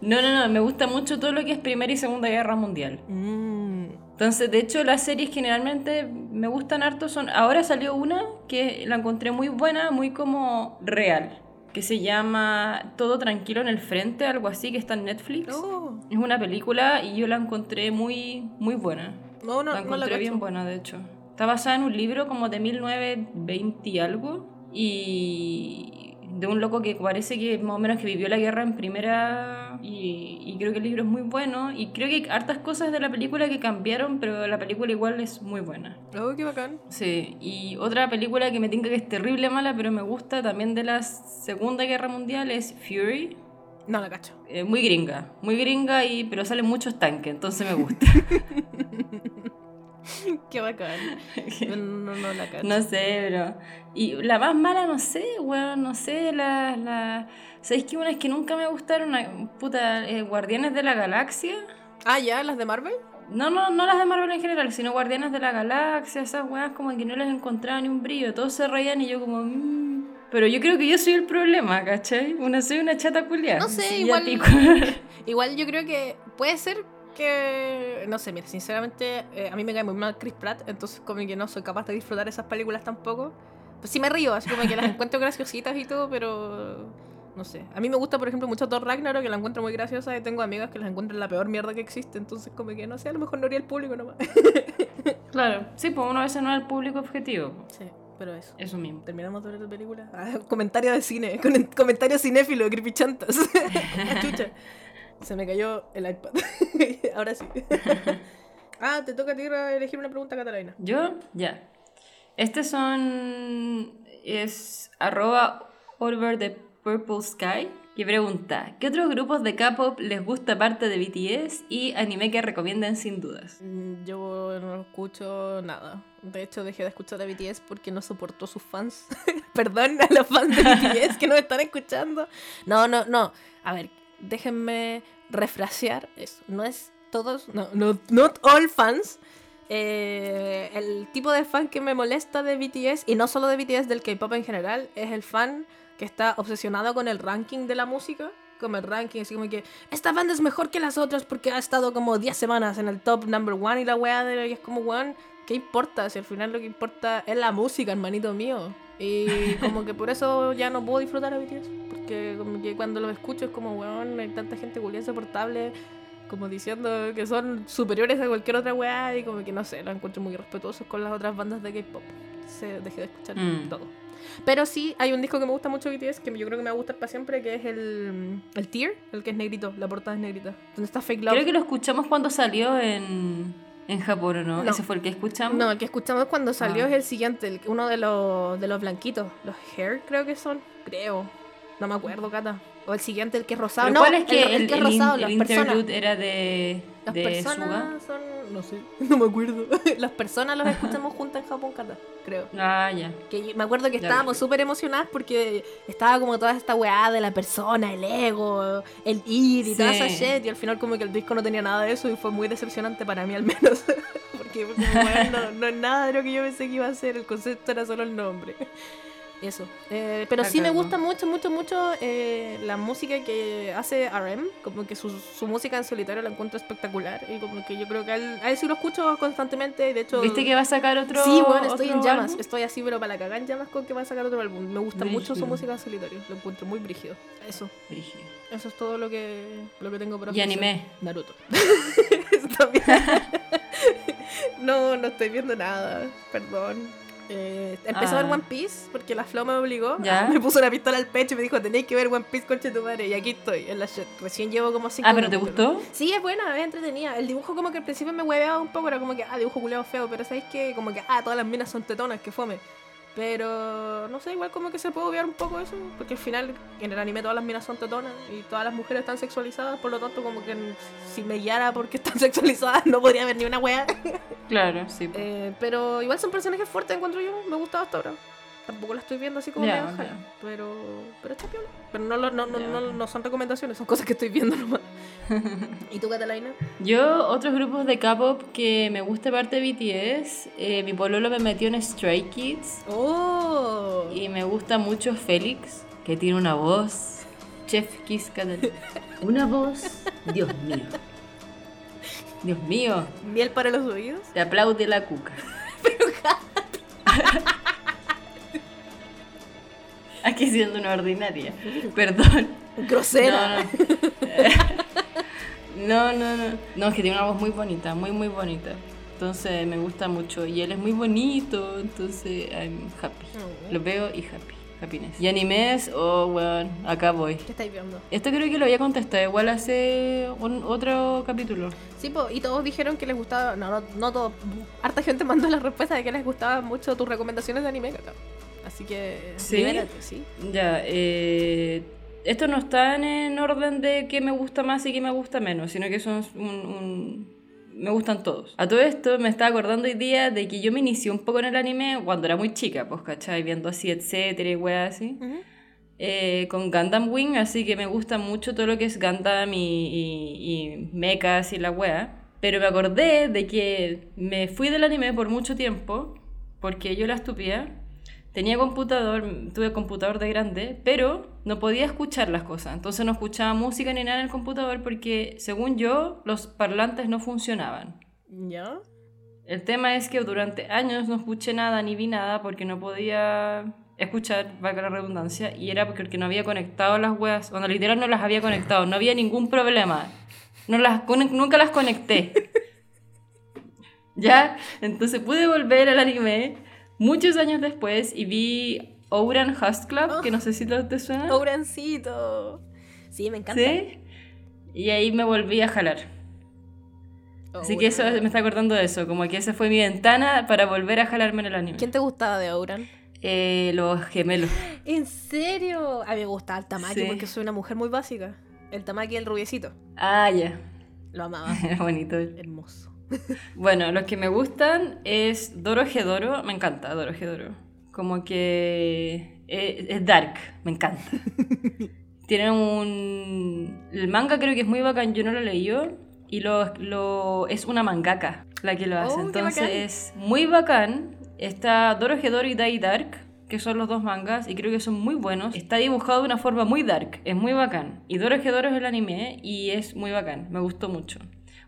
no, no, no. Me gusta mucho todo lo que es Primera y Segunda Guerra Mundial. Mm. Entonces, de hecho, las series generalmente me gustan harto. Son... Ahora salió una que la encontré muy buena, muy como real. Que se llama Todo Tranquilo en el Frente, algo así, que está en Netflix. Oh, Es una película y yo la encontré muy, muy buena. no, no, la no encontré la bien buena, de hecho. Está basada en un libro como de 1920 y algo. Y de un loco que parece que más o menos que vivió la guerra en primera. Y, y creo que el libro es muy bueno. Y creo que hay hartas cosas de la película que cambiaron, pero la película igual es muy buena. Oh, qué bacán. Sí, y otra película que me tinca que es terrible mala, pero me gusta también de la Segunda Guerra Mundial es Fury. No la cacho. Eh, muy gringa, muy gringa, y, pero salen muchos tanques, entonces me gusta. *laughs* *laughs* Qué bacán. *laughs* No, no, no la cacho. No sé, pero. Y la más mala, no sé, weón, no sé, la. la... ¿Sabéis que una es que nunca me gustaron? ah, Puta, eh, Guardianes de la Galaxia. Ah, ya, las de Marvel. No, no, no las de Marvel en general, sino Guardianes de la Galaxia, esas weas como que no les encontraba ni un brillo. Todos se reían y yo como. "Mm". Pero yo creo que yo soy el problema, ¿cachai? Una soy una chata culiada. No sé, igual- pico. *laughs* Igual yo creo que puede ser que. No sé, mira, sinceramente, eh, a mí me cae muy mal Chris Pratt, entonces como que no soy capaz de disfrutar esas películas tampoco. Pues sí me río, así como que las *laughs* encuentro graciositas y todo, pero. no sé. A mí me gusta, por ejemplo, mucho Thor Ragnarok, que la encuentro muy graciosa, y tengo amigas que las encuentran la peor mierda que existe, entonces como que no sé, a lo mejor no haría el público nomás. *laughs* Claro. Sí, pues uno a veces no es el público objetivo. sí, pero eso. Eso mismo. ¿Terminamos de ver la película? Ah, comentario de cine, comentario cinéfilo de Creepy Chantas. *laughs* Chucha. Se me cayó el iPad. *laughs* Ahora sí. *laughs* ah, te toca a ti elegir una pregunta, Catalina. ¿Yo? Ya. Este son. Es arroba over the purple sky. Que pregunta: ¿Qué otros grupos de K-pop les gusta aparte de BTS y anime que recomienden sin dudas? Mm, Yo no escucho nada. De hecho, dejé de escuchar a BTS porque no soportó sus fans. *laughs* Perdón a los fans de BTS que nos están escuchando. No, no, no. A ver, déjenme refrasear eso. No es todos, no, no, not all fans. Eh, el tipo de fan que me molesta de BTS, y no solo de BTS, del K-pop en general, es el fan que está obsesionado con el ranking de la música. Como el ranking, así como que esta banda es mejor que las otras porque ha estado como 10 semanas en el top number one y la weá de y es como weón, ¿qué importa? Si al final lo que importa es la música, hermanito mío. Y como que por eso ya no puedo disfrutar a BTS. Como que cuando lo escucho es como weón, hay tanta gente culia insoportable como diciendo que son superiores a cualquier otra weá y como que no sé, lo encuentro muy respetuosos con las otras bandas de K-pop. Se dejé de escuchar Mm. todo. Pero sí, hay un disco que me gusta mucho BTS, que yo creo que me va a gustar para siempre, que es el, el Tear, el que es negrito, la portada es negrita. Donde está Fake Love. Creo que lo escuchamos cuando salió en, en Japón, ¿o no? No. Ese fue el que escuchamos. No, el que escuchamos cuando salió Ah. es el siguiente, el- uno de los, de los blanquitos. Los Hair creo que son, creo. No me acuerdo, Cata. O el siguiente, el que es rosado. No, ¿Cuál es que el, el que es rosado, el las personas. era de, Las de Suga? personas son. No sé, *laughs* no me acuerdo. *laughs* Las personas los escuchamos juntas en Japón, Cata, creo. Ah, ya. Que me acuerdo que Ya, estábamos súper emocionadas porque estaba como toda esta weá de la persona, el ego, el ir y toda esa shit. Y al final, como que el disco no tenía nada de eso y fue muy decepcionante para mí, al menos. *laughs* porque como, weón, no, no es nada de lo que yo pensé que iba a ser. El concepto era solo el nombre. Eso. Eh, pero sí me gusta mucho, mucho, mucho eh, la música que hace RM. Como que su, su música en solitario la encuentro espectacular. Y como que yo creo que a él, a él sí lo escucho constantemente. De hecho, ¿Viste que va a sacar otro Sí, bueno, estoy en llamas. álbum? Estoy así, pero para la cagada en llamas con que va a sacar otro álbum. Me gusta mucho su música en solitario. Lo encuentro muy brígido. Eso. Brígido. Eso es todo lo que, lo que tengo para Y anime. Naruto. *laughs* *laughs* No, no estoy viendo nada. Perdón. Eh, empecé a ver Ah. One Piece porque la Flo me obligó. Ya. Me puso una pistola al pecho y me dijo: Tenéis que ver One Piece, conche tu madre. Y aquí estoy, en la shit. Recién llevo como 5 Ah, ¿pero te gustó? Sí, es buena, es entretenida. El dibujo como que al principio me hueveaba un poco, era como que, ah, dibujo culeado feo, pero sabéis que como que, ah, todas las minas son tetonas, que fome. Pero, no sé, igual como que se puede obviar un poco eso, porque al final en el anime todas las minas son tetonas y todas las mujeres están sexualizadas, por lo tanto como que si me guiara porque están *laughs* sexualizadas no podría haber ni una wea. Claro, sí. Eh, pero igual son personajes fuertes, encuentro yo, me ha gustado hasta ahora. Tampoco la estoy viendo así como ya. jala, pero, pero está piola. Pero no, lo- no, no, no, no son recomendaciones, son cosas que estoy viendo nomás. *laughs* ¿Y tú, Catalina? Yo, otros grupos de K-pop que me gusta aparte de BTS, eh, mi pololo me metió en Stray Kids ¡Oh! y me gusta mucho Félix, que tiene una voz. Chef Kiss Catalina. *laughs* Una voz, Dios mío. Dios mío, Miel para los oídos. te aplaude la cuca. *laughs* Aquí siendo una ordinaria. Perdón. Grosera. No, no, no. No, es que tiene una voz muy bonita, muy, muy bonita. Entonces me gusta mucho. Y él es muy bonito, entonces I'm happy. Oh. Lo veo y happy. Happiness. Y animes, oh, weón, acá voy. ¿Qué estáis viendo? Esto creo que lo había contestado igual hace un- otro capítulo. Sí, po, y todos dijeron que les gustaba. No, no, no todos. Harta gente mandó la respuesta de que les gustaban mucho tus recomendaciones de anime, Cata. Así que. ¿Sí? libérate, sí. Ya, eh, estos no están en orden de qué me gusta más y qué me gusta menos, sino que son un, un- Me gustan todos. A todo esto me estaba acordando hoy día de que yo me inicié un poco en el anime cuando era muy chica, pues, ¿cachai? Viendo así, etcétera, y weas así. Ujú. Eh, con Gundam Wing, así que me gusta mucho todo lo que es Gundam y, y, y mechas y la wea. Pero me acordé de que me fui del anime por mucho tiempo, porque yo la estúpida tenía computador, tuve computador de grande, pero no podía escuchar las cosas. Entonces no escuchaba música ni nada en el computador porque, según yo, los parlantes no funcionaban. ¿Ya? El tema es que durante años no escuché nada ni vi nada porque no podía escuchar, valga la redundancia, y era porque no había conectado las weas, cuando literal no las había conectado, no había ningún problema. No las, nunca las conecté. *laughs* ¿Ya? Entonces pude volver al anime muchos años después y vi Ouran Host Club, que no sé si te suena. Ourancito. Sí, me encanta. ¿Sí? Y ahí me volví a jalar. Así que eso me está acordando de eso, como que esa fue mi ventana para volver a jalarme en el anime. ¿Quién te gustaba de Ouran? Eh, los gemelos. ¿En serio? A mí me gustaba el Tamaki porque soy una mujer muy básica. El Tamaki, el rubiecito. Ah, ya. Lo amaba. *laughs* Era bonito. Hermoso. *laughs* bueno, los que me gustan es Doro Gedoro. Me encanta Doro Gedoro. Como que eh, es, dark. Me encanta. *laughs* Tiene un... El manga creo que es muy bacán. Yo no lo leí Y lo, lo... es una mangaka la que lo hace. Oh, Entonces es muy bacán. Está Doro Gedoro y Dai Dark que son los dos mangas, y creo que son muy buenos. Está dibujado de una forma muy dark, es muy bacán. Y Doro es el anime, y es muy bacán, me gustó mucho.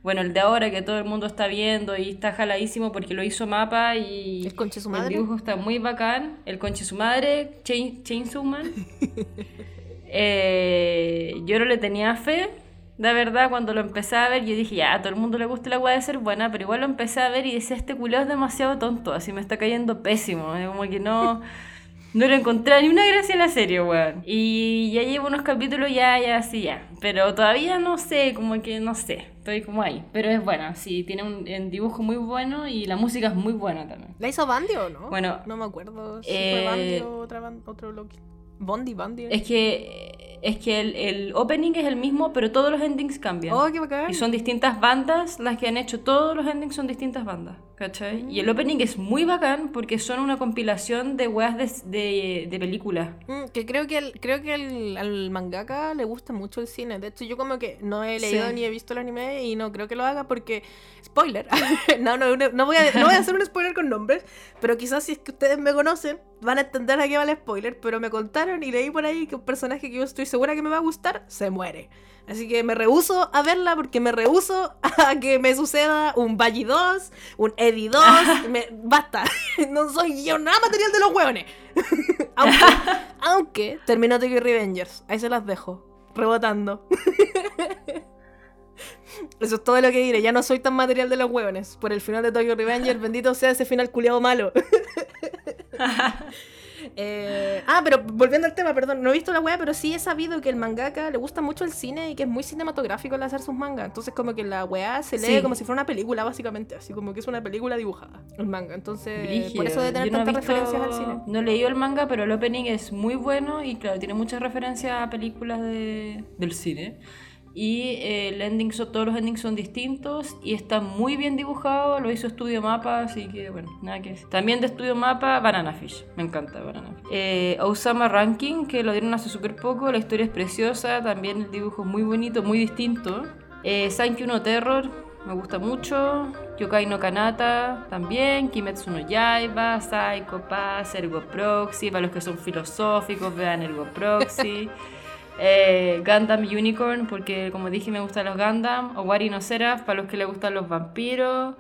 Bueno, el de ahora que todo el mundo está viendo y está jaladísimo porque lo hizo Mapa y el, conche su madre? el dibujo está muy bacán. El conche su madre, Chain, Chainsaw Man. *laughs* Eh, yo no le tenía fe, de verdad, cuando lo empecé a ver, yo dije, ya, a todo el mundo le gusta la weá de ser buena, pero igual lo empecé a ver y decía, este culeo es demasiado tonto, así me está cayendo pésimo, como que no... *laughs* No le encontré ni una gracia en la serie, weón. Y ya llevo unos capítulos ya, ya, sí, ya. Pero todavía no sé, como que no sé. Estoy como ahí. Pero es buena, sí. Tiene un, dibujo muy bueno y la música es muy buena también. ¿La hizo Bandy o no? Bueno. No me acuerdo si fue Bandy eh, o otra, otro Loki. Bondi, Bondi. Es que, es que el, el, opening es el mismo, pero todos los endings cambian. Oh, qué bacán. Y son distintas bandas las que han hecho. Todos los endings son distintas bandas, ¿cachai? Y el mm. opening es muy bacán porque son una compilación de weas de, de, de películas. Mm, que creo que, el, creo que el, al mangaka le gusta mucho el cine. De hecho, yo como que no he leído ni he visto el anime y no creo que lo haga porque... Spoiler. *laughs* no, no, no, voy a, no voy a hacer un spoiler con nombres, pero quizás si es que ustedes me conocen, van a entender a qué va el spoiler, pero me contaron y leí por ahí que un personaje que yo estoy segura que me va a gustar se muere. Así que me rehuso a verla porque me rehuso *laughs* a que me suceda un Baji 2, un Eddie 2. *laughs* basta, *laughs* no soy yo nada material de los hueones. aunque, aunque terminó Tokyo Revengers, ahí se las dejo, rebotando. Eso es todo lo que diré. Ya no soy tan material de los hueones. Por el final de Tokyo Revengers, bendito sea ese final culiado malo. Eh, ah, pero volviendo al tema, perdón, no he visto la weá, pero sí he sabido que el mangaka le gusta mucho el cine y que es muy cinematográfico al hacer sus mangas. Entonces, como que la weá se lee como si fuera una película, básicamente, así como que es una película dibujada, el manga. Entonces, por eso de tener tantas referencias al cine. No he leído el manga, pero el opening es muy bueno y, claro, tiene muchas referencias a películas de, del cine. Y eh, el todos los endings son distintos y está muy bien dibujado. Lo hizo Estudio Mapa, así que bueno, nada que decir. También de Estudio Mapa, Banana Fish. Me encanta Banana Fish. Eh, Osama Ranking, que lo dieron hace súper poco. La historia es preciosa. También el dibujo es muy bonito, muy distinto. Eh, Sankey no Terror, me gusta mucho. Yokai no Kanata también. Kimetsu no Yaiba, Psycho Pass, Ergo Proxy. Para los que son filosóficos, vean Ergo Proxy. *laughs* Eh, Gundam Unicorn, porque como dije me gustan los Gundam. Owari no Seraph, para los que le gustan los vampiros.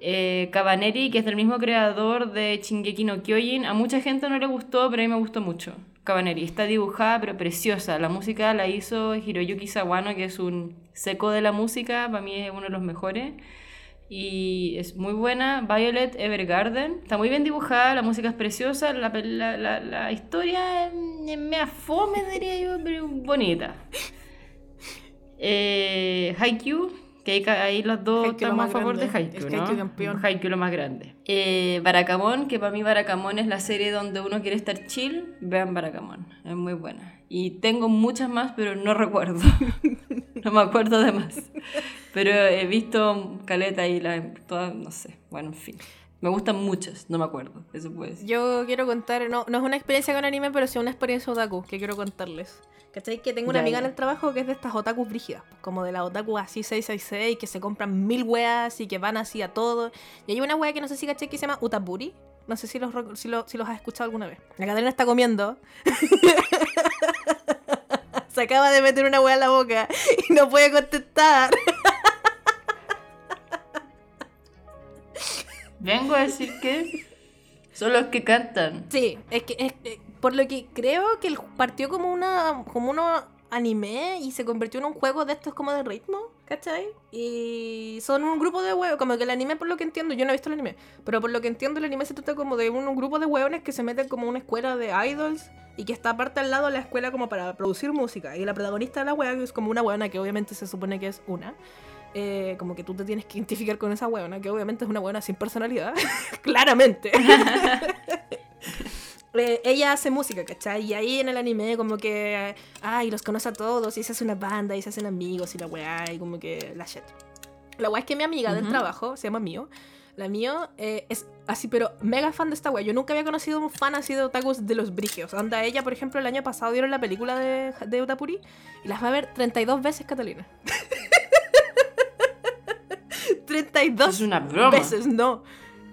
Eh, Cabaneri, que es del mismo creador de Shingeki no Kyojin. A mucha gente no le gustó, pero a mí me gustó mucho. Cabaneri está dibujada, pero preciosa. La música la hizo Hiroyuki Sawano, que es un seco de la música, para mí es uno de los mejores y es muy buena. Violet Evergarden, está muy bien dibujada, la música es preciosa, la, la, la, historia es mea fome, diría yo, pero bonita. Eh, Haikyuu, que hay, ahí los dos estamos a favor de Haikyuu, ¿no? Haikyuu campeón. Haikyuu lo más grande. Eh, Barakamon, que para mí Barakamon es la serie donde uno quiere estar chill, vean Barakamon, es muy buena. Y tengo muchas más, pero no recuerdo. *laughs* no me acuerdo de más. Pero he visto Caleta y la, todas, no sé, bueno, en fin. Me gustan muchas, no me acuerdo, eso puede ser. Yo quiero contar, no, no es una experiencia con anime, pero sí una experiencia otaku que quiero contarles. ¿Cachai? Que tengo una amiga en el trabajo que es de estas otakus brígidas, como de la otaku así 666, que se compran mil weas y que van así a todo. Y hay una wea que no sé si caché que se llama Utaburi. No sé si los, si, si los has escuchado alguna vez. La Catalina está comiendo. *laughs* se acaba de meter una wea en la boca y no puede contestar. Vengo a decir que Son los que cantan. Sí, es que es, por lo que creo que partió como una como uno anime y se convirtió en un juego de estos como de ritmo, ¿cachai? Y son un grupo de huevos, como que el anime por lo que entiendo, yo no he visto el anime, pero por lo que entiendo el anime se trata como de un, grupo de hueones que se meten como una escuela de idols y que está aparte al lado de la escuela como para producir música. Y la protagonista de la que es como una hueona que obviamente se supone que es una, eh, como que tú te tienes que identificar con esa hueona, que obviamente es una hueona sin personalidad, *laughs* claramente. *laughs* Eh, ella hace música, ¿cachai? Y ahí en el anime como que, ay, los conoce a todos y se hace una banda y se hacen amigos y la weá y como que la shit. La weá es que mi amiga del trabajo, se llama Mío, la Mío eh, es así, pero mega fan de esta weá. Yo nunca había conocido un fan así de otakus de los brigios. Anda, ella, por ejemplo, el año pasado dieron la película de, de Utapuri y las va a ver 32 veces, Catalina. *laughs* 32 Es una broma. veces, no.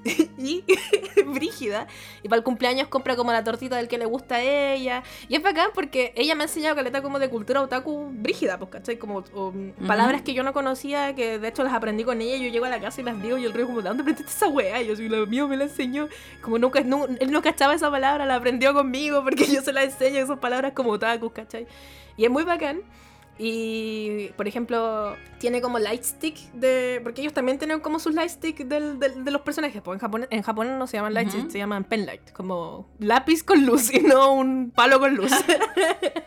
*laughs* y *laughs* brígida. Y para el cumpleaños compra como la tortita del que le gusta a ella. Y es bacán porque ella me ha enseñado caleta como de cultura otaku brígida, pues, ¿cachai? Como o, palabras que yo no conocía, que de hecho las aprendí con ella. Yo llego a la casa y las digo y el río como, ¿de dónde aprendiste esa weá? Y yo soy, la mío me la enseñó. Como nunca, nu- él no cachaba esa palabra, la aprendió conmigo porque *laughs* yo se la enseño esas palabras como otaku, ¿cachai? Y es muy bacán. Y, por ejemplo, tiene como light stick de... Porque ellos también tienen como sus light stick del, del- de los personajes. Pues en Japón, en Japón no se llaman light Ujú. stick, se llaman pen light. Como lápiz con luz y no un palo con luz. *laughs* *laughs*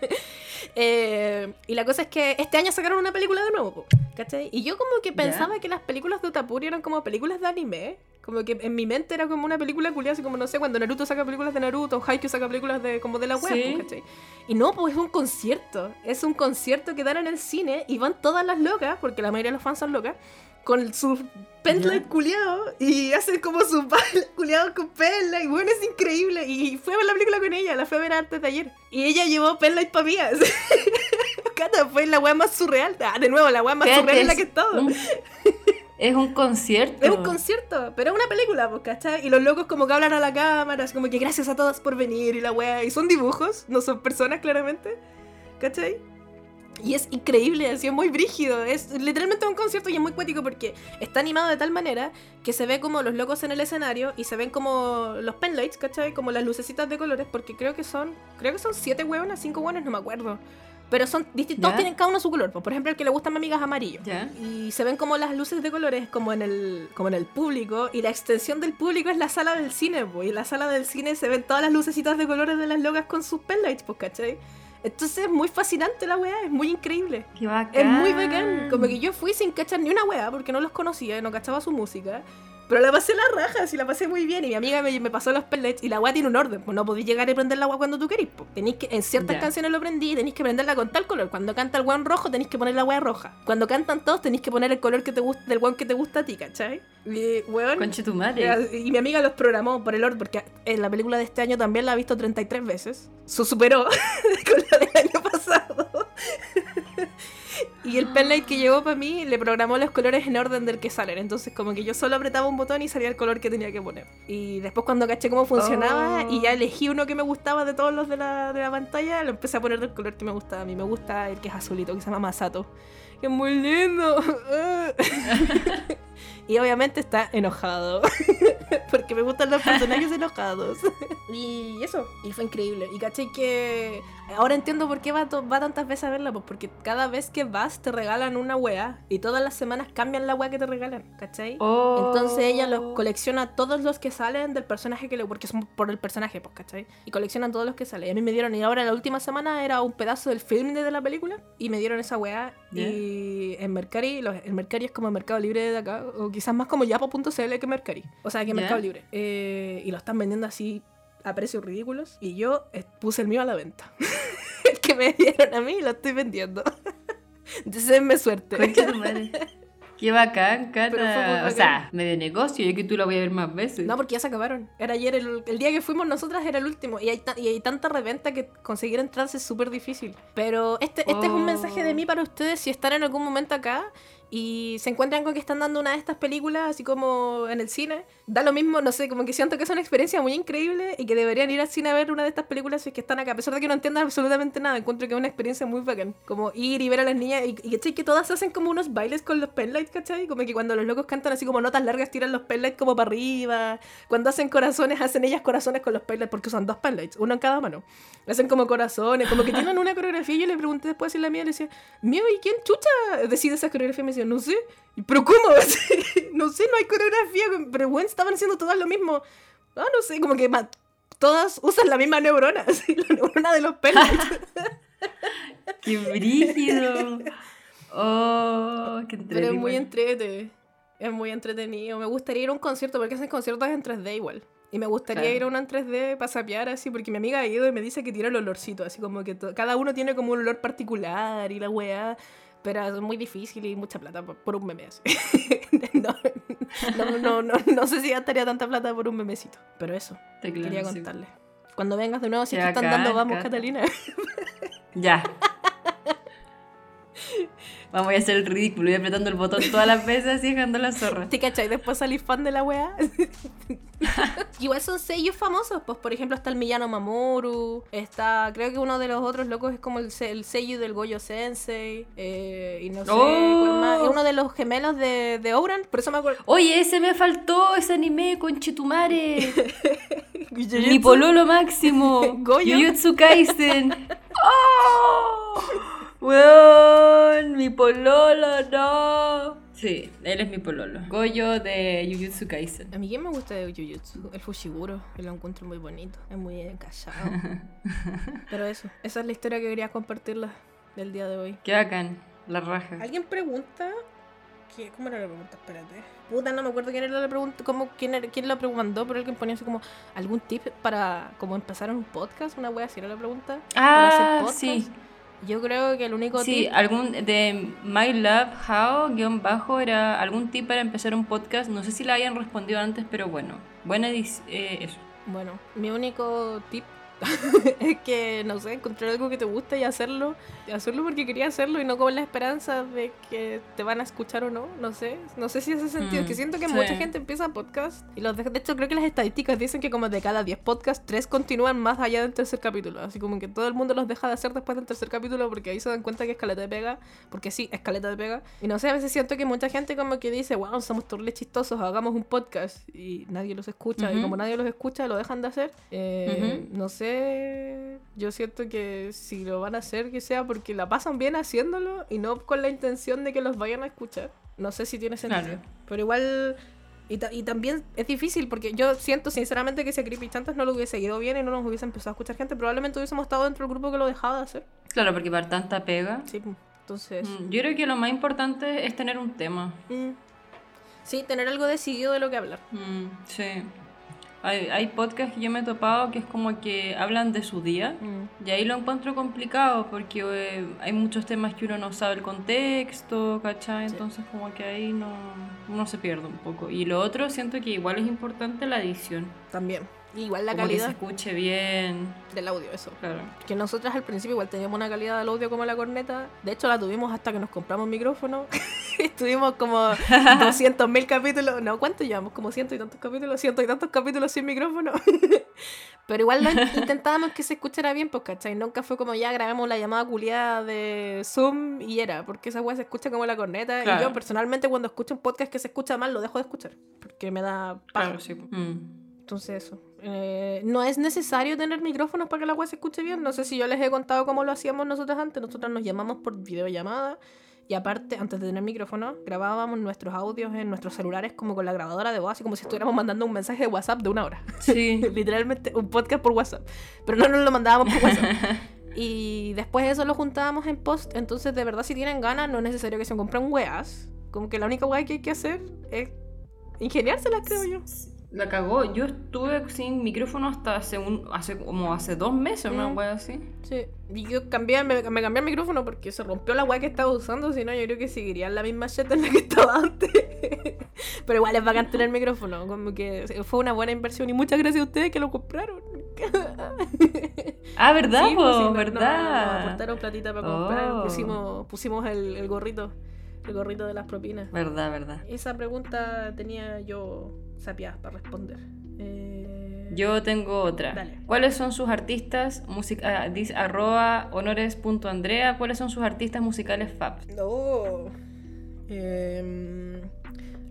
Eh, y la cosa es que este año sacaron una película de nuevo, ¿cachai? Y yo como que pensaba que las películas de Utapuri eran como películas de anime. Como que en mi mente era como una película culiada, así como no sé, cuando Naruto saca películas de Naruto, Haikyuu saca películas de como de la web, Sí. ¿cachai? Y no, pues es un concierto. Es un concierto que dan en el cine y van todas las locas, porque la mayoría de los fans son locas, con sus penlight culiados y hacen como sus *laughs* bailes culiados con penlight. Y bueno, es increíble. Y fui a ver la película con ella, la fui a ver antes de ayer. Y ella llevó penlight para mí. *laughs* Cata, fue la weá más surreal. Ah, de nuevo, la weá más surreal en la es que he estado. un- Es un concierto. Es un concierto, pero es una película, pues, ¿cachai? Y los locos como que hablan a la cámara, así como que gracias a todos por venir y la wea. Y son dibujos, no son personas claramente, ¿cachai? Y es increíble, así es muy brígido. Es literalmente un concierto y es muy cuático porque está animado de tal manera que se ve como los locos en el escenario y se ven como los penlights, ¿cachai? Como las lucecitas de colores, porque creo que son, creo que son siete hueonas, cinco hueonas, no me acuerdo. Pero son distintos, tienen cada uno su color. Por ejemplo, el que le gusta a mi amiga es amarillo. Y se ven como las luces de colores como en el, como en el público. Y la extensión del público es la sala del cine, pues. Y en la sala del cine se ven todas las lucecitas de colores de las locas con sus penlights, pues, ¿cachai? Entonces es muy fascinante la weá, es muy increíble. Qué bacán. Es muy bacán. Como que yo fui sin cachar ni una weá porque no los conocía, no cachaba su música. Pero la pasé la raja, sí la pasé muy bien. Y mi amiga me, me pasó los pellets y la weá tiene un orden. Pues no podéis llegar y prender la weá cuando tú querís. Pues. Tenéis que, en ciertas Ya. canciones lo prendí, tenéis que prenderla con tal color. Cuando canta el weón rojo, tenéis que poner la weá roja. Cuando cantan todos, tenéis que poner el color que te gusta, del weón que te gusta a ti, ¿cachai? Y, weón, Conche tu madre. eh, Y mi amiga los programó por el orden, porque en la película de este año también la ha visto 33 veces. Su superó *laughs* con la del año pasado. Y el penlight que llegó para mí le programó los colores en orden del que salen. Entonces, como que yo solo apretaba un botón y salía el color que tenía que poner. Y después, cuando caché cómo funcionaba Oh. y ya elegí uno que me gustaba de todos los de la, de la pantalla, lo empecé a poner del color que me gustaba a mí. Me gusta el que es azulito, que se llama Masato. Que es muy lindo. *laughs* y obviamente está enojado. *laughs* Porque me gustan los personajes enojados. y eso, y fue increíble. Y caché que ahora entiendo por qué va, va tantas veces a verla, pues porque cada vez que vas te regalan una wea y todas las semanas cambian la wea que te regalan, ¿cachai? Oh. Entonces ella los colecciona todos los que salen del personaje que le. Porque son por el personaje, pues, ¿cachai? Y coleccionan todos los que salen. Y a mí me dieron. Y ahora la última semana era un pedazo del film de la película. Y me dieron esa weá. Y en Mercari, los- el Mercari es como Mercado Libre de acá. O quizás más como Yapo.cl que Mercari. O sea, que Ya. Mercado Libre. Eh, y lo están vendiendo así a precios ridículos. Y yo eh, puse el mío a la venta. *laughs* el que me dieron a mí lo estoy vendiendo. *laughs* Deseenme suerte. Conche tu madre. *laughs* Qué bacán, bacán. O sea, medio negocio. Yo que tú la voy a ver más veces. No, porque ya se acabaron. Era ayer, el, el día que fuimos nosotras era el último. Y hay, y hay tanta reventa que conseguir entradas es súper difícil. Pero este, este es un Oh. mensaje de mí para ustedes si están en algún momento acá y se encuentran con que están dando una de estas películas, así como en el cine. Da lo mismo, no sé, como que siento que es una experiencia muy increíble y que deberían ir al cine a ver una de estas películas si es que están acá, a pesar de que no entiendan absolutamente nada. Encuentro que es una experiencia muy bacán. Como ir y ver a las niñas y, que todas hacen como unos bailes con los penlights, ¿cachai? Como que cuando los locos cantan así como notas largas, tiran los penlights como para arriba. Cuando hacen corazones, hacen ellas corazones con los penlights porque usan dos penlights, uno en cada mano. Hacen como corazones, como que tienen una coreografía. Y yo le pregunté después si la mía le decía, mío, ¿y quién chucha decide esa coreografía? Me decía, no sé. ¿Y ¿Pero cómo? *laughs* no sé, no hay coreografía. Pero bueno, estaban haciendo todas lo mismo. Ah, no sé, como que todas usan la misma neurona, *laughs* así, la neurona de los penlights. *laughs* ¡Qué brígido! ¡Oh! ¡Qué Pero es muy entretenido! entrete. Es muy entretenido. Me gustaría ir a un concierto porque hacen conciertos en 3D igual. Y me gustaría Claro. ir a uno en 3D para sapear así, porque mi amiga ha ido y me dice que tiene el olorcito, así como que cada uno tiene como un olor particular y la weá. Pero es muy difícil y mucha plata por, un meme así. *laughs* no, no, no, no, no sé si gastaría tanta plata por un memecito. Pero eso, Te quería contarles. Cuando vengas de nuevo, si que están dando Vamos, Cata. Catalina. Ya. *laughs* *laughs* Vamos a hacer el ridículo y apretando el botón todas las veces así dejando la zorra. ¿Te cachai? Después salís fan de la weá. *laughs* Igual son sellos famosos, pues por ejemplo está el Miyano Mamoru, está, creo que uno de los otros locos es como el, el sello del Goyo Sensei, eh, y no sé, Oh. cuál más, es uno de los gemelos de, de Ouran, por eso me acuerdo. Oye, ese me faltó, ese anime con Chetumare. *laughs* Mi pololo máximo. Goyo. Jujutsu Kaisen. ¡Oh! Weón, mi pololo, no. Sí, él es mi pololo. Goyo de Jujutsu Kaisen. A mí quién me gusta de Jujutsu, el Fushiguro, que lo encuentro muy bonito, es muy encallado. *laughs* Pero eso, esa es la historia que quería compartirla del día de hoy. Qué bacán, la raja. Alguien pregunta. ¿qué- ¿Cómo era la pregunta? Espérate. Puta, no me acuerdo quién era la pregunta, cómo, quién, era, quién la preguntó, pero alguien ponía así como algún tip para como empezar un podcast, una wea así era la pregunta. para hacer Ah, podcast. sí. Yo creo que el único Sí, tip. algún de My Love How guion bajo era algún tip para empezar un podcast. No sé si la hayan respondido antes, pero bueno, buena eh, eso. Bueno, mi único tip *laughs* es que, no sé, encontrar algo que te guste y hacerlo. Y hacerlo porque quería hacerlo y no con la esperanza de que te van a escuchar o no. No sé. No sé si hace sentido. Mm, que siento que sí. mucha gente empieza podcast y los deja. De hecho, creo que las estadísticas dicen que como de cada 10 podcasts, 3 continúan más allá del tercer capítulo. Así como que todo el mundo los deja de hacer después del tercer capítulo porque ahí se dan cuenta que es caleta de pega. Porque sí, es caleta de pega. Y no sé, a veces siento que mucha gente como que dice, wow, somos torres chistosos, hagamos un podcast. Y nadie los escucha. Y como nadie los escucha, lo dejan de hacer. Eh, No sé, yo siento que si lo van a hacer, que sea porque la pasan bien haciéndolo y no con la intención de que los vayan a escuchar. No sé si tiene sentido. Claro. Pero igual... Y, ta- y también es difícil porque yo siento sinceramente que si a Creepy Chantas no lo hubiese ido bien y no nos hubiese empezado a escuchar gente, probablemente hubiésemos estado dentro del grupo que lo dejaba de hacer. Claro, porque para tanta pega. Sí, entonces... Mm, Yo creo que lo más importante es tener un tema. mm. Sí, tener algo decidido de lo que hablar. Mm, sí. Hay, hay podcasts que yo me he topado que es como que hablan de su día. Mm. Y ahí lo encuentro complicado porque eh, hay muchos temas que uno no sabe el contexto, ¿cachai? Sí. Entonces como que ahí no, uno se pierde un poco. Y lo otro siento que igual es importante la edición. También. Igual la como que se calidad escuche bien. del audio, eso. Claro. Que nosotras al principio igual teníamos una calidad del audio como la corneta. De hecho, la tuvimos hasta que nos compramos micrófono. *laughs* Estuvimos como *laughs* 200.000 capítulos. No, ¿cuánto llevamos? Como ciento y tantos capítulos. Ciento y tantos capítulos sin micrófono. *laughs* Pero igual lo in- intentábamos que se escuchara bien, pues, ¿cachai? Nunca fue como ya grabamos la llamada culiada de Zoom y era. Porque esa weá se escucha como la corneta. Y Claro. yo personalmente cuando escucho un podcast que se escucha mal, lo dejo de escuchar. Porque me da paja. Claro, sí. Mm. Entonces eso. Eh, no es necesario tener micrófonos para que la web se escuche bien. No sé si yo les he contado cómo lo hacíamos nosotros antes. Nosotros nos llamamos por videollamada. Y aparte, antes de tener micrófono, grabábamos nuestros audios en nuestros celulares como con la grabadora de voz, así como si estuviéramos mandando un mensaje de WhatsApp de una hora. Sí. *laughs* Literalmente un podcast por WhatsApp. Pero no nos lo mandábamos por WhatsApp. *laughs* y después eso lo juntábamos en post. Entonces, de verdad, si tienen ganas, no es necesario que se compren weas. Como que la única wea que hay que hacer es ingeniárselas, creo yo. La cagó. Yo estuve sin micrófono hasta hace, un, hace como hace dos meses, una Mm. wea así. Sí, y yo cambié, me, me cambié el micrófono porque se rompió la weá que estaba usando, si no yo creo que seguiría en la misma shit en la que estaba antes. *laughs* Pero igual es bacán tener micrófono, como que fue una buena inversión y muchas gracias a ustedes que lo compraron. Ah, ¿verdad? Sí, no- no- ¿Verdad? nos aportaron platita para comprar, Oh. pusimos, pusimos el, el gorrito. el gorrito de las propinas. Verdad, verdad. Esa pregunta tenía yo sapiadas para responder. Eh, Yo tengo otra. Dale. ¿Cuáles son sus artistas musica ah, dice arroba honores.andrea? ¿Cuáles son sus artistas musicales fab? No. Em,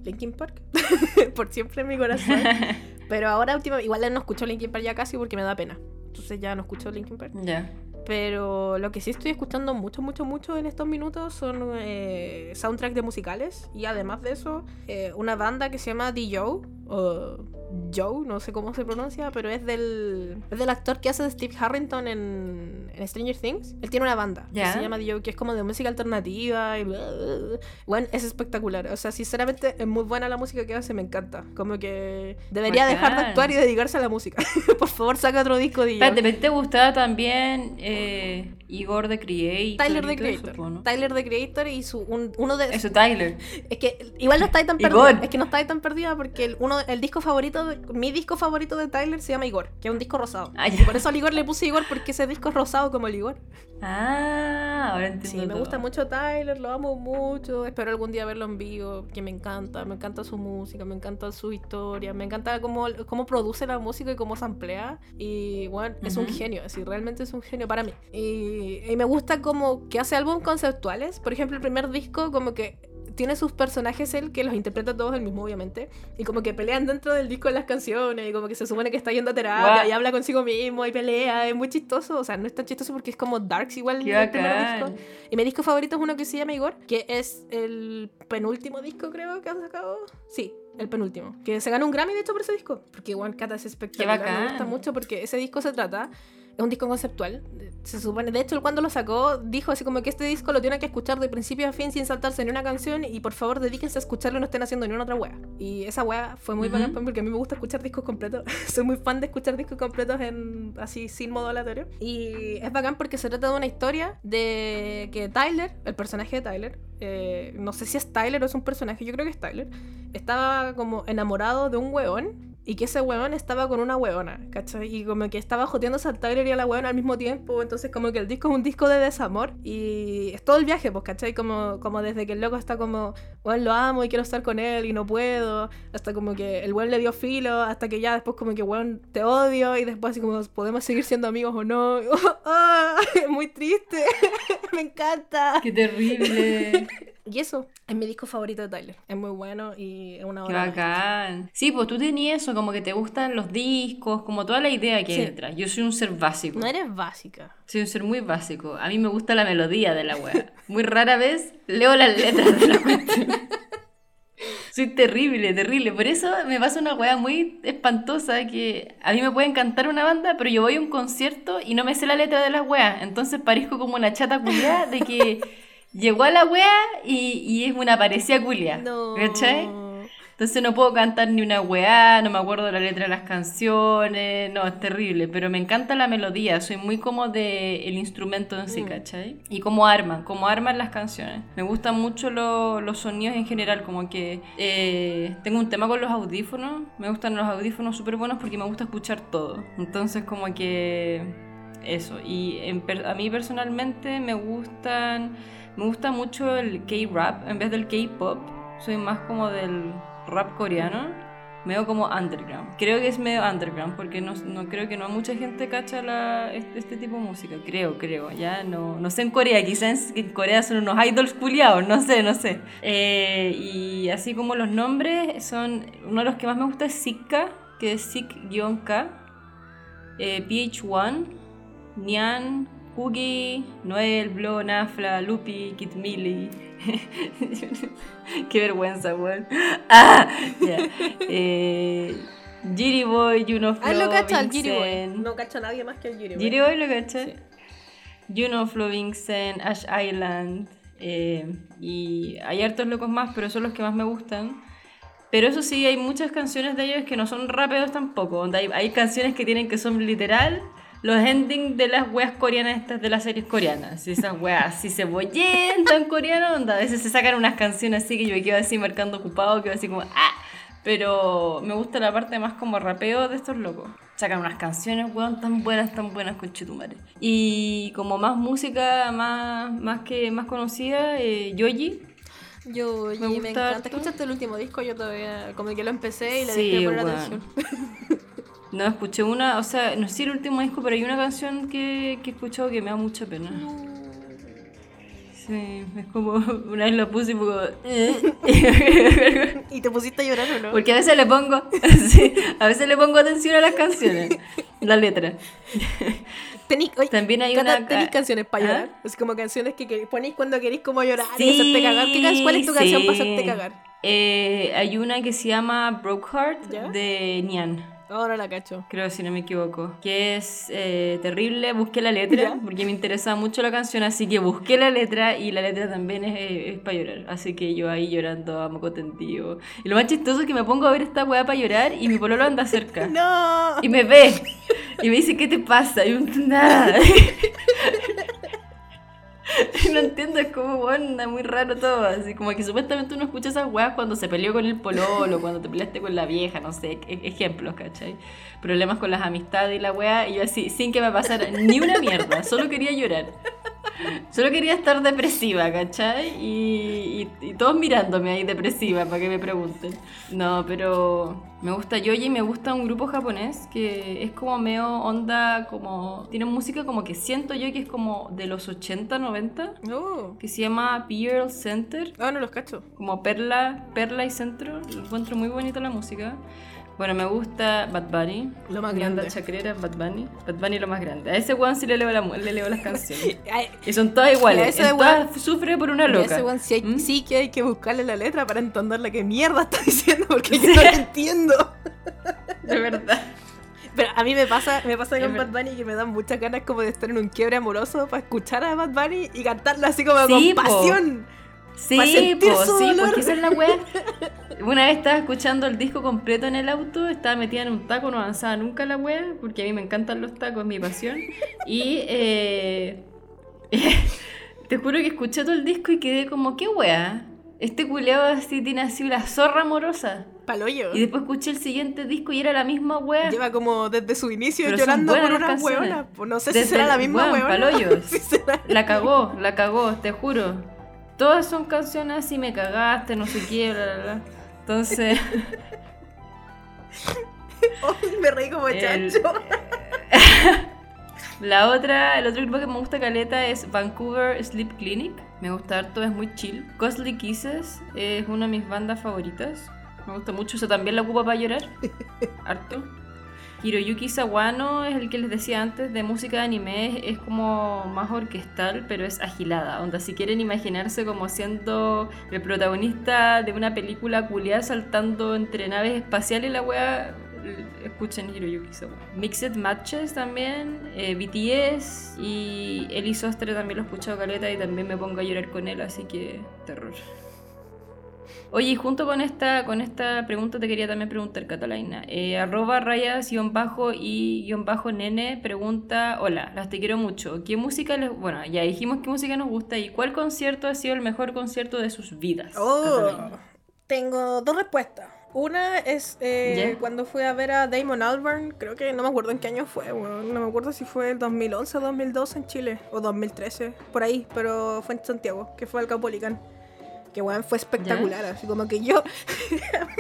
Linkin Park. *laughs* Por siempre en mi corazón. *laughs* Pero ahora última, igual no escucho Linkin Park ya casi porque me da pena. Entonces ya no escucho Linkin Park. Ya. Pero lo que sí estoy escuchando mucho, mucho, mucho en estos minutos son eh, soundtracks de musicales. Y además de eso, eh, una banda que se llama The Joe. No sé cómo se pronuncia, pero es del, es del actor que hace de Steve Harrington en, en Stranger Things. Él tiene una banda que se llama The Joe, que es como de música alternativa. Y bla, bla, bla. Bueno, es espectacular. O sea, sinceramente es muy buena la música que hace, me encanta. Como que debería dejar de actuar y dedicarse a la música. *laughs* Por favor, saca otro disco de Joe. Espérate, ¿pero ¿te gustaba también eh, Igor the Creator? Tyler the eso, Creator. ¿no? Tyler the Creator y su un- uno de Eso, Tyler. es que igual no estáis tan *laughs* perdida, es que no estáis tan perdida porque el, uno el disco favorito de- mi disco favorito de Tyler se llama Igor, que es un disco rosado. Ah. Y por eso al Igor le puse Igor porque ese disco es rosado como el Igor. Ah, ahora entiendo. Sí, me gusta mucho Tyler, lo amo mucho, espero algún día verlo en vivo, que me encanta, me encanta su música, me encanta su historia, me encanta cómo, cómo produce la música y cómo se emplea. Y bueno, es un genio, así, realmente es un genio para mí. Y, y me gusta como que hace álbumes conceptuales, por ejemplo, el primer disco como que tiene sus personajes él que los interpreta todos el mismo obviamente y como que pelean dentro del disco en las canciones y como que se supone que está yendo a terapia Guau. y habla consigo mismo y pelea es muy chistoso o sea no es tan chistoso porque es como darks igual Qué el primer disco y mi disco favorito es uno que se llama Igor, que es el penúltimo disco, creo, que han sacado. Sí, el penúltimo. Que se ganó un Grammy, de hecho, por ese disco. Porque igual Cata es espectacular. Me gusta mucho porque ese disco se trata. Es un disco conceptual. Se supone. De hecho, él cuando lo sacó, dijo así como que este disco lo tienen que escuchar de principio a fin sin saltarse ni una canción. Y por favor, dedíquense a escucharlo y no estén haciendo ni una otra wea. Y esa wea fue muy Ujú. bacán porque a mí me gusta escuchar discos completos. *laughs* Soy muy fan de escuchar discos completos en así sin modo aleatorio. Y es bacán porque se trata de una historia de que Tyler, el personaje de Tyler, eh, no sé si es Tyler o es un personaje, yo creo que es Tyler, estaba como enamorado de un weón y que ese weón estaba con una weona, ¿cachai? Y como que estaba joteándose al Tyler y a la weona al mismo tiempo, entonces como que el disco es un disco de desamor y es todo el viaje, pues, ¿cachai? Como, como desde que el loco está como, weón, lo amo y quiero estar con él y no puedo, hasta como que el weón le dio filo, hasta que ya después como que, weón, te odio y después así como, podemos seguir siendo amigos o no. *laughs* Ah, *laughs* es muy triste, *laughs* me encanta. Qué terrible. Y eso es mi disco favorito de Tyler. Es muy bueno y es una Qué hora. bacán. Sí, pues tú tenías eso, como que te gustan los discos, como toda la idea que hay Sí. detrás. Yo soy un ser básico. No eres básica. Soy un ser muy básico. A mí me gusta la melodía de la wea. Muy rara vez leo las letras de la cuestión. *laughs* Soy terrible, terrible. Por eso me pasa una wea muy espantosa que a mí me puede encantar una banda, pero yo voy a un concierto y no me sé la letra de las weas. Entonces parezco como una chata culia de que *laughs* llegó a la wea y, y es una parecida culia. No. ¿Cachai? Entonces no puedo cantar ni una weá, no me acuerdo la letra de las canciones, no, es terrible, pero me encanta la melodía, soy muy como de el instrumento en sí, Mm. ¿cachai? Y cómo arman, cómo arman las canciones. Me gustan mucho lo- los sonidos en general, como que eh, tengo un tema con los audífonos, me gustan los audífonos súper buenos porque me gusta escuchar todo. Entonces como que eso, y en a mí personalmente me gustan, me gusta mucho el K-rap en vez del K-pop, soy más como del rap coreano, medio como underground. Creo que es medio underground porque no, no creo que no mucha gente cacha la, este, este tipo de música. Creo, creo. Ya no, no sé en Corea, quizás en Corea son unos idols culiados, no sé, no sé. Eh, y así como los nombres son, uno de los que más me gusta es Sika, que es Sik-K, eh, PH1, Nyan, Hugi, Noel, Blo, Nafla, Lupi, Kit Millie. *laughs* Qué vergüenza, weón. *laughs* Ah, ya. Eh, Jiri Boy, Juno Flow, Ah, lo cacha el Giri Boy. Vincent. No cacha a nadie más que el Giri Boy. Jiri Boy lo caché. Sí. Juno Flow, Vincent, Ash Island. eh, y hay hartos locos más, pero son los que más me gustan. Pero eso sí, hay muchas canciones de ellos que no son rápidos tampoco. Hay, hay canciones que tienen que son literal los endings de las weas coreanas estas de las series coreanas. Esas weas así cebollentas coreano, donde a veces se sacan unas canciones así que yo me quedo así marcando ocupado, quedo así como ¡ah! Pero me gusta la parte más como rapeo de estos locos. Sacan unas canciones, weón, tan buenas, tan buenas con Chetumare. Y como más música, más, más que más conocida, eh, Yoji. Yo, Me me, encanta. ¿Escuchaste el último disco? Yo todavía, como que lo empecé y le Sí, dejé de poner weón. atención. *laughs* No, escuché una, o sea, no sé si el último disco, pero hay una canción que, que he escuchado que me da mucha pena. Sí, es como, *laughs* una vez lo puse y como... *laughs* ¿Y te pusiste a llorar o no? Porque a veces le pongo, *laughs* sí, a veces le pongo atención a las canciones, la letra. Tení, oye, También hay una... ¿Tenéis ca- canciones para ¿Ah? llorar? Es como canciones que, que ponéis cuando queréis como llorar y hacerte cagar. ¿Qué ¿Cuál es tu canción para hacerte cagar? Eh, hay una que se llama Broke Heart ¿Ya? de Nian. Oh, no la cacho. Creo, si no me equivoco. Que es eh, terrible. Busqué la letra ¿Ya? porque me interesaba mucho la canción, así que busqué la letra y la letra también es, para llorar. Así que yo ahí llorando a moco tendido. Y lo más chistoso es que me pongo a ver esta weá para llorar y mi pololo anda cerca. *laughs* ¡No! Y me ve. Y me dice, ¿qué te pasa? Y yo, nada. *laughs* *laughs* No entiendo, es como, bueno, muy raro todo. Así como que supuestamente uno escucha esas weas cuando se peleó con el pololo, cuando te peleaste con la vieja, no sé, e- ejemplos, ¿cachai? Problemas con las amistades y la wea. Y yo así, sin que me pasara ni una mierda, solo quería llorar. Solo quería estar depresiva, ¿cachai? Y, y- y todos mirándome ahí depresiva para que me pregunten. No, pero me gusta Yoyi y me gusta un grupo japonés que es como medio onda, como... Tiene música como que siento yo que es como de los 80, 90, No. que se llama Pearl Center, Ah, no los cacho. como Perla, Perla y Centro. Lo encuentro muy bonita la música. Bueno, me gusta Bad Bunny. Lo más grande. chacrera, Bad Bunny. Bad Bunny lo más grande. A ese weón sí le leo, la le leo las canciones. *laughs* Y son todas a iguales. ese En todas sufre por una loca. ese weón sí, hay- ¿Mm? sí que hay que buscarle la letra para entender la que mierda está *laughs* diciendo porque yo no la entiendo. *laughs* De verdad. Pero a mí me pasa, me pasa con Bad Bunny que me dan muchas ganas como de estar en un quiebre amoroso para escuchar a Bad Bunny y cantarlo así como Sí, con po. pasión. Sí, po, sí, porque esa es la wea. Una vez estaba escuchando el disco completo en el auto, estaba metida en un taco, no avanzaba nunca la wea, porque a mí me encantan los tacos, es mi pasión. Y eh, *laughs* te juro que escuché todo el disco y quedé como, ¿qué wea? Este culeado así tiene así una zorra amorosa. Paloyo. Y después escuché el siguiente disco y era la misma wea. Lleva como desde su inicio Pero llorando por una. Pues no sé Desde *laughs* si será la misma weón, paloyos. Si será- La cagó, la cagó, te juro. Todas son canciones así, me cagaste, no sé qué, bla, bla, bla. Entonces, *laughs* Ay, me reí como El- chancho. *laughs* la otra, el otro grupo que me gusta caleta es Vancouver Sleep Clinic. Me gusta harto, es muy chill. Costly Kisses es una de mis bandas favoritas. Me gusta mucho, eso también la ocupa para llorar. *laughs* Harto. Hiroyuki Sawano es el que les decía antes de música de anime, es como más orquestal, pero es agilada. Onda, si quieren imaginarse como siendo el protagonista de una película culiada saltando entre naves espaciales, la wea, escuchen Hiroyuki Sawano. Mixed Matches también, eh, BTS y Eli Sostre también lo he escuchado caleta y también me pongo a llorar con él, así que terror. Oye, y junto con esta, con esta pregunta te quería también preguntar, Catalina. Eh, arroba rayas guion bajo y guion bajo nene pregunta, hola, las te quiero mucho. ¿Qué música les... Bueno, ya dijimos qué música nos gusta y cuál concierto ha sido el mejor concierto de sus vidas. Oh, tengo dos respuestas. Una es eh, cuando fui a ver a Damon Albarn, creo que no me acuerdo en qué año fue, no me acuerdo si fue el 2011 o 2012 en Chile, o 2013, por ahí, pero fue en Santiago, que fue al Caupolicán. Que weón fue espectacular, así como que yo...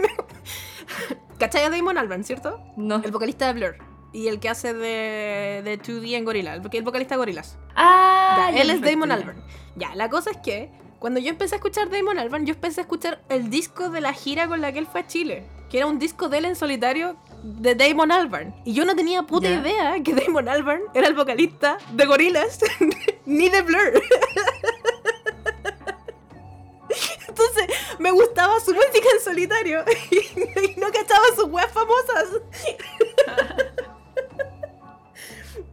*laughs* ¿Cachai a Damon Albarn, cierto? No. El vocalista de Blur. Y el que hace de, de 2D en Gorillaz, porque es el vocalista de Gorillaz. Ah, Ya, ya, él es Damon ya. Albarn. Ya, la cosa es que cuando yo empecé a escuchar Damon Albarn, yo empecé a escuchar el disco de la gira con la que él fue a Chile, que era un disco de él en solitario de Damon Albarn. Y yo no tenía puta Ya. idea que Damon Albarn era el vocalista de Gorillaz *laughs* ni de Blur. Entonces me gustaba su música en solitario *laughs* y no cachaba sus weas famosas. *laughs*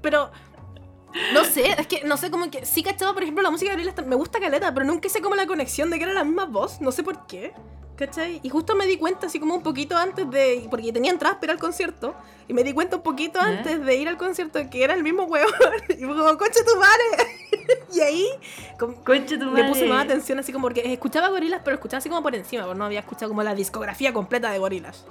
Pero no sé, es que no sé cómo que. Sí, cachaba, por ejemplo, la música de Gorillaz me gusta caleta, pero nunca sé cómo la conexión de que era la misma voz, no sé por qué. ¿Cachai? Y justo me di cuenta, así como un poquito antes de. Porque tenía entradas para ir al concierto. Y me di cuenta un poquito antes de ir al concierto que era el mismo huevo. *laughs* Y fue como, coche tu madre. *laughs* y ahí tu le puse madre. más atención, así como porque escuchaba gorilas, pero escuchaba así como por encima, porque no había escuchado como la discografía completa de gorilas.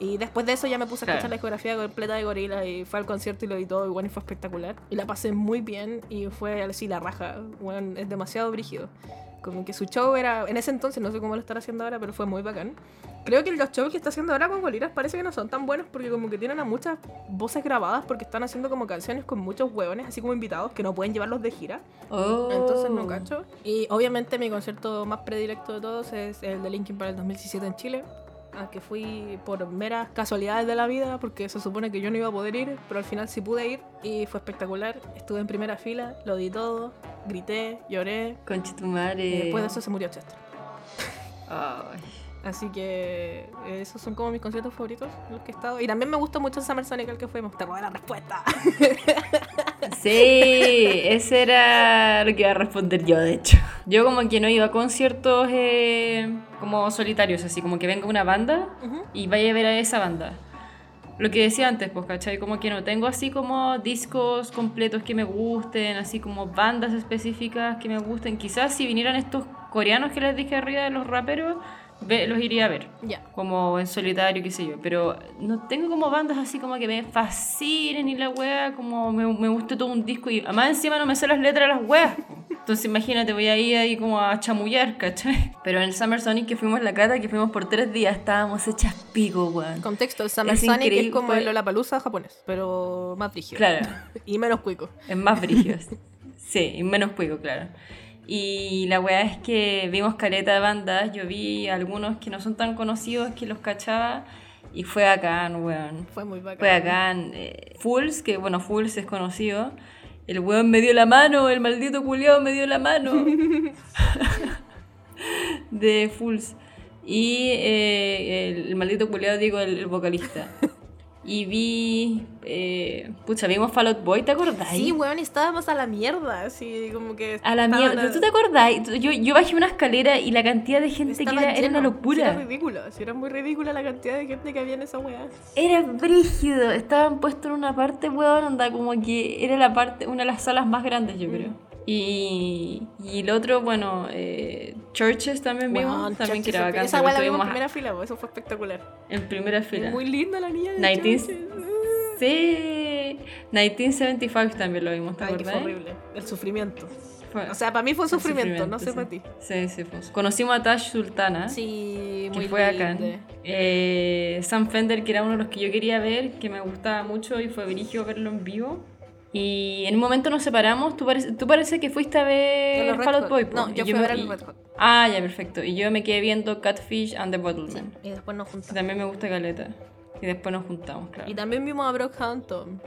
Y después de eso ya me puse a escuchar Claro. la discografía completa de gorilas y fue al concierto y lo vi todo y bueno, y fue espectacular. Y la pasé muy bien y fue así la raja, bueno, es demasiado brígido. Como que su show era, en ese entonces, no sé cómo lo estará haciendo ahora, pero fue muy bacán. Creo que los shows que está haciendo ahora con Goliras parece que no son tan buenos porque como que tienen a muchas voces grabadas porque están haciendo como canciones con muchos hueones, así como invitados, que no pueden llevarlos de gira. Oh. Entonces no cacho. Y obviamente mi concierto más predilecto de todos es el de Linkin para el 2017 en Chile. Al que fui por meras casualidades de la vida, porque se supone que yo no iba a poder ir, pero al final sí pude ir y fue espectacular. Estuve en primera fila, lo di todo, grité, lloré. Concha tu madre. Y después de eso se murió Chester. Ay. Así que eh, esos son como mis conciertos favoritos en los que he estado. Y también me gusta mucho el Summer Sonic al que fuimos. Te robé la respuesta. *laughs* *laughs* Sí, ese era lo que iba a responder yo, de hecho. Yo como que no iba a conciertos eh, como solitarios, así como que venga una banda y vaya a ver a esa banda. Lo que decía antes, pues, ¿cachai? Como que no tengo así como discos completos que me gusten, así como bandas específicas que me gusten. Quizás si vinieran estos coreanos que les dije arriba de los raperos, ve- los iría a ver Ya. como en solitario, qué sé yo. Pero no tengo como bandas así como que me fascinen y la wea, como me, me guste todo un disco y además encima no me sé las letras de las weas. Entonces imagínate, voy a ir ahí como a chamullar, ¿cachai? Pero en el Summer Sonic que fuimos la cata, que fuimos por tres días, estábamos hechas pico, weón. Contexto, el Summer Es Sonic es como el Lollapalooza japonés, pero más brígido. Claro. *laughs* Y menos cuico. Es más brígidos. Sí, y menos cuico, claro. Y la weá es que vimos caleta de bandas, yo vi algunos que no son tan conocidos que los cachaba y fue bacán, weón. Fue muy bacán. Fue bacán. Eh, Fools, que bueno, Fools es conocido. El weón me dio la mano, el maldito culiao me dio la mano. *laughs* de Fools. Y eh, el, el maldito culiao, digo, el, el vocalista. Y vi. Eh, pucha, vimos Fall Out Boy, ¿te acordás? Sí, weón, estábamos a la mierda, así como que... A la mierda. ¿Tú te acordás? Yo, yo bajé una escalera y la cantidad de gente que estaba era, era lleno. una Sí, locura. Era ridículo, sí, era muy ridícula la cantidad de gente que había en esa weá. Era brígido, estaban puestos en una parte, weón, onda, como que era la parte, una de las salas más grandes, yo creo. Y, y el otro, bueno, eh, Churches también vimos, Weón, también que Churches, era bacán. Esa la vimos en primera fila, pues, eso fue espectacular. en primera fila. Muy linda la niña de 19 Churches. Sí, 1975 también lo vimos, ¿te Ay, que fue acordás? horrible. El sufrimiento. Fue- O sea, para mí fue un fue sufrimiento, no sé sí. para ti. Sí, sí, fue. Conocimos a Tash Sultana. Sí, muy que fue acá. Eh, Sam Fender, que era uno de los que yo quería ver, que me gustaba mucho y fue brillo verlo en vivo. Y en un momento nos separamos. Tú parece, tú parece que fuiste a ver Fall Out. Boy. No, yo fui a ver y- Red Hot. Ah, ya, perfecto. Y yo me quedé viendo Catfish and the Bottleman. Y después nos juntamos. también me gusta Caleta. Y después nos juntamos, claro. Y también vimos a Brockhampton,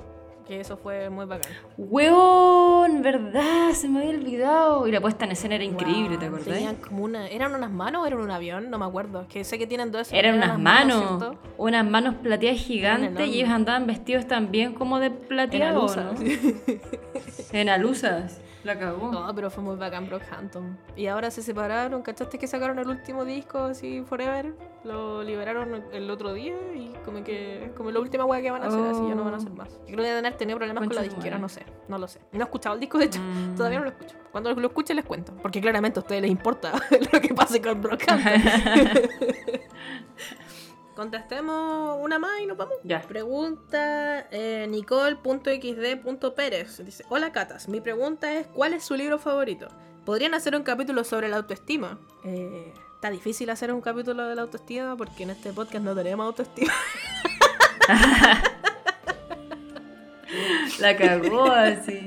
que eso fue muy bacán. ¡Hueón! ¿Verdad? Se me había olvidado. Y la puesta en escena era increíble, ¿te Wow, acordás? Tenían como una... ¿Eran unas manos o eran un avión? No me acuerdo. Que sé que tienen dos... Eran unas manos, ¿cierto? unas manos plateadas gigantes y ellos andaban vestidos también como de plateado, alusa, ¿no? sí. En alusas. La cagó. No, pero fue muy bacán Brockhampton. Y ahora se separaron, ¿cachaste que sacaron el último disco así Forever? Lo liberaron el otro día y como que como la última wea que van a hacer, así ya no van a hacer más. Yo creo que deben tenido problemas con la disquera, no sé, no lo sé. No he escuchado el disco, de hecho, Mm. todavía no lo escucho. Cuando lo escuche les cuento, porque claramente a ustedes les importa *laughs* lo que pase con Brockhampton. *laughs* Contestemos una más y nos vamos. Ya. Pregunta eh, Nicole.xd.pérez. Dice: Hola Catas, mi pregunta es: ¿Cuál es su libro favorito? ¿Podrían hacer un capítulo sobre la autoestima? Eh, está difícil hacer un capítulo de la autoestima porque en este podcast no tenemos autoestima. *laughs* La cagó así.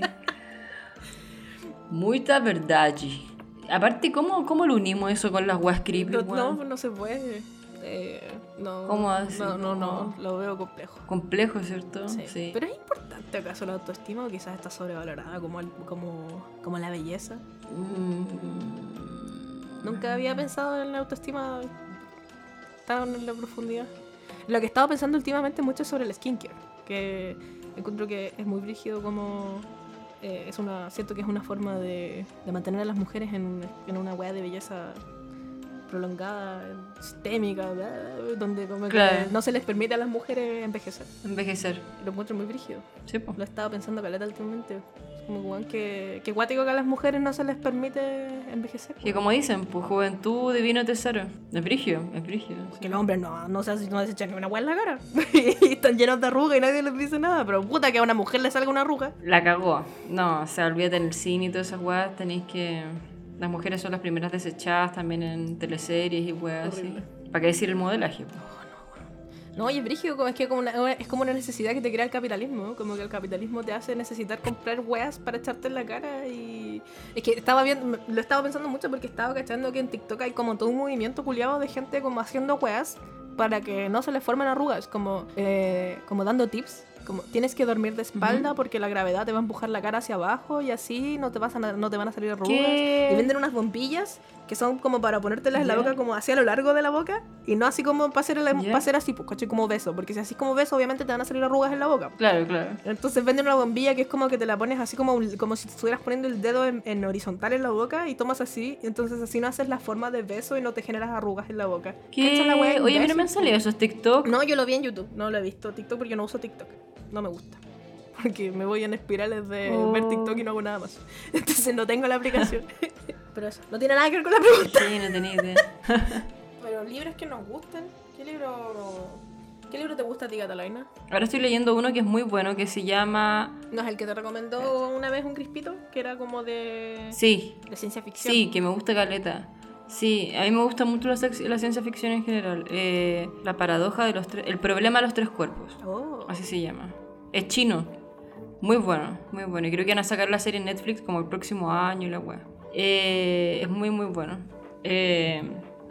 Mucha verdad. G. Aparte, ¿cómo, ¿cómo lo unimos eso con las weas creepy? No, no, no se puede. Eh, no, ¿Cómo así? No, no, no, lo veo complejo. Complejo, ¿cierto? Sí. Pero es importante acaso la autoestima o quizás está sobrevalorada como, como, como la belleza. Mm. Nunca había pensado en la autoestima tan en la profundidad. Lo que he estado pensando últimamente mucho es sobre el skincare, que encuentro que es muy rígido como eh, es una siento que es una forma de, de mantener a las mujeres en, en una weá de belleza prolongada, sistémica, bla, donde como que Claro. no se les permite a las mujeres envejecer. Envejecer. Lo encuentro muy rígido. Sí, po. Lo he estado pensando caleta últimamente. Como que, que guático que a las mujeres no se les permite envejecer. Que como dicen, pues juventud, divino tesoro. Es brigio, es brigio. sí. Que los hombres no, no, se, no se echan ni una hueá en la cara. *laughs* y están llenos de arrugas y nadie les dice nada. Pero puta que a una mujer le salga una arruga. La cagó. No, o sea, olvídate en el cine y todas esas weas, tenéis que. Las mujeres son las primeras desechadas también en teleseries y weas así. ¿Para qué decir el modelaje? po? No, y es brígido, como es que como una- es como una necesidad que te crea el capitalismo, ¿no? como que el capitalismo te hace necesitar comprar weas para echarte en la cara y... Es que estaba viendo, lo estaba pensando mucho porque estaba cachando que en TikTok hay como todo un movimiento culiado de gente como haciendo weas para que no se les formen arrugas, como, eh, como dando tips. Como tienes que dormir de espalda porque la gravedad te va a empujar la cara hacia abajo y así no te, vas a, no te van a salir arrugas. ¿Qué? Y venden unas bombillas que son como para ponértelas en la boca como hacia lo largo de la boca y no así como para hacer, el- Ya. pa' hacer así, pues, ¿cachai? Como beso, porque si así como beso obviamente te van a salir arrugas en la boca. Claro, claro. Entonces venden una bombilla que es como que te la pones así como, como si estuvieras poniendo el dedo en, en horizontal en la boca y tomas así, y entonces así no haces la forma de beso y no te generas arrugas en la boca. ¿Qué? ¿Cachai la Oye, a mí no me han salido esos TikTok. No, yo lo vi en YouTube, no lo he visto TikTok porque yo no uso TikTok, no me gusta. Porque me voy en espirales de Oh. ver TikTok y no hago nada más. *laughs* Entonces no tengo la aplicación. *laughs* *laughs* Pero eso, no tiene nada que ver con la pregunta. Sí, no tenía idea. Pero libros que nos gusten, ¿qué libro, qué libro te gusta a ti, Catalina? Ahora estoy leyendo uno que es muy bueno, que se llama... ¿No es el que te recomendó una vez un crispito? Que era como de, Sí, de ciencia ficción. sí, que me gusta Caleta. Sí, a mí me gusta mucho la, la ciencia ficción en general. Eh, la paradoja de los tres... El problema de los tres cuerpos. Oh. Así se llama. Es chino. Muy bueno, muy bueno. Y creo que van a sacar la serie en Netflix como el próximo año y la wea. Eh, es muy, muy bueno. Eh,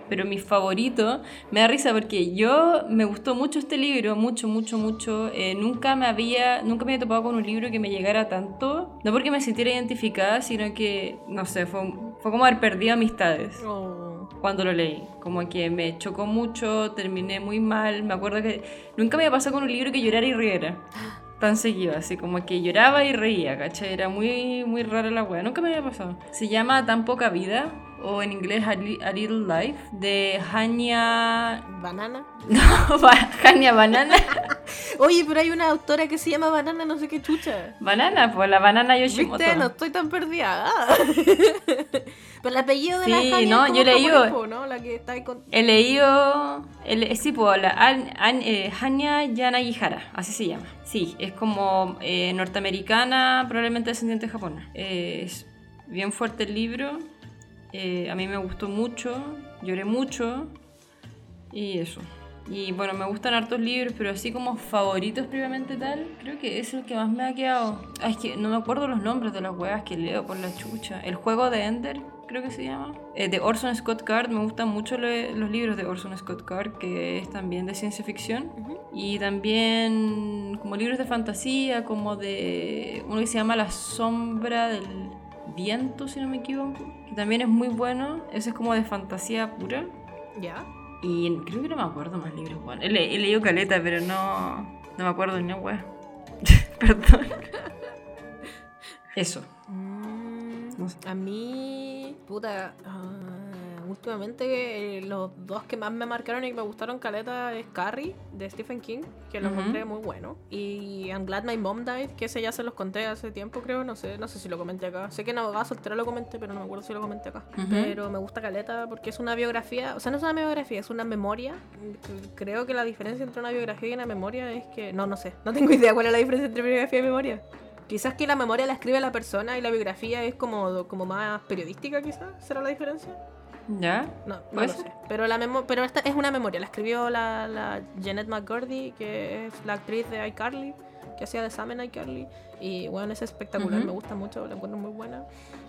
pero mi favorito, me da risa porque yo me gustó mucho este libro, mucho, mucho, mucho. Eh, nunca me había, nunca me había topado con un libro que me llegara tanto. No porque me sintiera identificada, sino que, no sé, fue, fue como haber perdido amistades Oh. cuando lo leí. Como que me chocó mucho, terminé muy mal. Me acuerdo que nunca me había pasado con un libro que llorara y riera. *laughs* Tan seguido, así como que lloraba y reía, ¿cachai? Era muy, muy rara la wea. Nunca me había pasado. Se llama Tan Poca Vida, o en inglés A, Li- A Little Life, de Hanya... ¿Banana? *laughs* No, Hanya Banana. *laughs* Oye, pero hay una autora que se llama Banana, no sé qué chucha. Banana, pues la banana Yoshimoto. ¿Viste? No estoy tan perdida. *laughs* pero el apellido de la Sí, Hanya no, es como yo leí- ¿no? La que está ahí con... He leído. El, eh, sí, pues, la An- An- eh, Hanya Yanagihara, así se llama. Sí, es como eh, norteamericana, probablemente descendiente de Japón. Eh, es bien fuerte el libro. Eh, a mí me gustó mucho, lloré mucho. Y eso. Y bueno, me gustan hartos libros, pero así como favoritos previamente tal, creo que es el que más me ha quedado. Ah, es que no me acuerdo los nombres de las weas que leo por la chucha. El juego de Ender, creo que se llama. Eh, de Orson Scott Card, me gustan mucho le- los libros de Orson Scott Card, que es también de ciencia ficción. Ujú. Y también como libros de fantasía, como de uno que se llama La sombra del viento, si no me equivoco, que también es muy bueno. Ese es como de fantasía pura. ¿Ya? Y creo que no me acuerdo más libros, bueno. He, le- he leído caleta, pero no, no me acuerdo ni una wea. *laughs* Perdón. Eso. Mm, No sé. a mí, puta, ah, últimamente eh, los dos que más me marcaron y que me gustaron caleta es Carrie de Stephen King, que lo Ujú. encontré muy bueno, y I'm Glad My Mom Died, que ese ya se los conté hace tiempo creo, no sé, no sé si lo comenté acá. Sé que en Abogada Soltera lo comenté, pero no me acuerdo si lo comenté acá. Ujú. Pero me gusta caleta porque es una biografía, o sea, no es una biografía, es una memoria. Creo que la diferencia entre una biografía y una memoria es que, no, no sé, no tengo idea cuál es la diferencia entre biografía y memoria. Quizás que la memoria la escribe la persona y la biografía es como, como más periodística, quizás, ¿será la diferencia? ¿Ya? No, no ¿Puede lo sé. Pero, la memo pero esta es una memoria, la escribió la, la Janet McGordy, que es la actriz de iCarly, que hacía de Sam en iCarly. Y bueno, es espectacular, Ujú. me gusta mucho, la encuentro muy buena.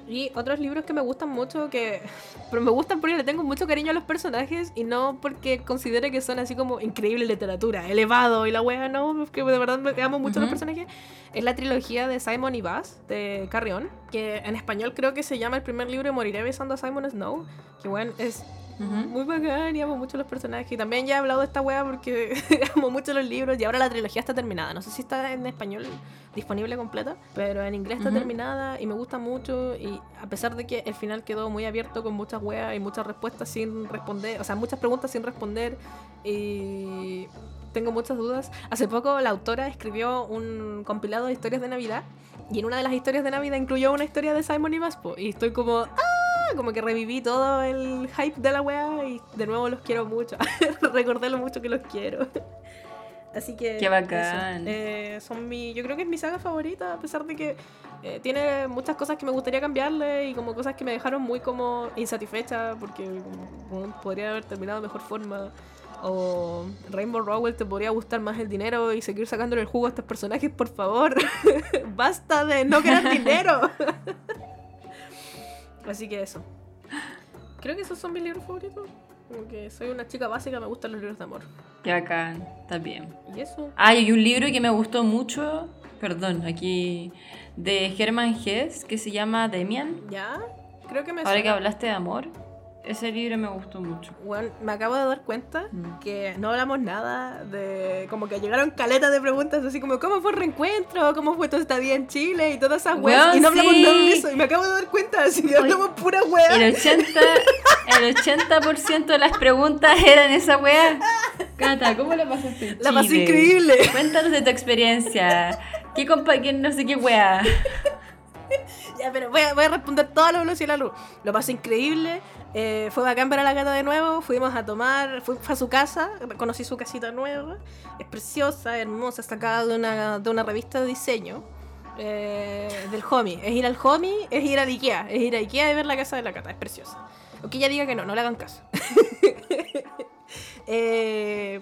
Y otros libros que me gustan mucho, que *laughs* pero me gustan porque le tengo mucho cariño a los personajes y no porque considere que son así como increíble literatura, elevado y la wea, no, porque de verdad me amo mucho a los Ujú. personajes. Es la trilogía de Simon y Bass, de Carrión, que en español creo que se llama el primer libro de Moriré besando a Simon Snow, que bueno, es Ujú. muy bacán y amo mucho los personajes. Y también ya he hablado de esta wea porque *laughs* amo mucho los libros y ahora la trilogía está terminada. No sé si está en español disponible completa, pero en inglés está Ujú. terminada y me gusta mucho. Y a pesar de que el final quedó muy abierto con muchas weas y muchas respuestas sin responder, o sea, muchas preguntas sin responder y tengo muchas dudas. Hace poco la autora escribió un compilado de historias de Navidad y en una de las historias de Navidad incluyó una historia de Simon y Baspo y estoy como ¡ah! Como que reviví todo el hype de la wea y de nuevo los quiero mucho. *laughs* Recordé lo mucho que los quiero. Así que. Qué bacán. Eh, son mi, yo creo que es mi saga favorita, a pesar de que eh, tiene muchas cosas que me gustaría cambiarle y como cosas que me dejaron muy como insatisfecha porque como, podría haber terminado de mejor forma. O Rainbow Rowell te podría gustar más el dinero y seguir sacándole el jugo a estos personajes, por favor. *laughs* Basta de no querer *laughs* dinero. Así que eso. Creo que esos son mis libros favoritos. Como que soy una chica básica, me gustan los libros de amor. Bacán, está bien. Y eso. Ah, y un libro que me gustó mucho, perdón, aquí, de Herman Hesse, que se llama Demian. ¿Ya? Creo que me Ahora que hablaste de amor, ese libro me gustó mucho. Bueno, me acabo de dar cuenta Mm. que no hablamos nada de. Como que llegaron caletas de preguntas así como: ¿Cómo fue el reencuentro? ¿Cómo fue tu estadía en Chile? Y todas esas weas. Weón, Y no hablamos sí. nada de eso. Y me acabo de dar cuenta, así que hablamos pura wea. El 80%, el 80 de las preguntas eran esa weá. Cata, ¿cómo la pasaste en La pasé Chile? increíble. Cuéntanos de tu experiencia. ¿Qué compa qué no sé qué weá? *laughs* Ya, pero voy a, voy a responder toda la velocidad de la luz. Lo pasé increíble. eh, fue bacán ver a la gata de nuevo. Fuimos a tomar. Fue, a su casa. Conocí su casita nueva. Es preciosa, hermosa. Sacada de una, de una revista de diseño. eh, del homie. Es ir al homie, es ir al Ikea. Es ir a Ikea y ver la casa de la gata. Es preciosa. Aunque ella diga que no, no le hagan caso. *laughs* Eh,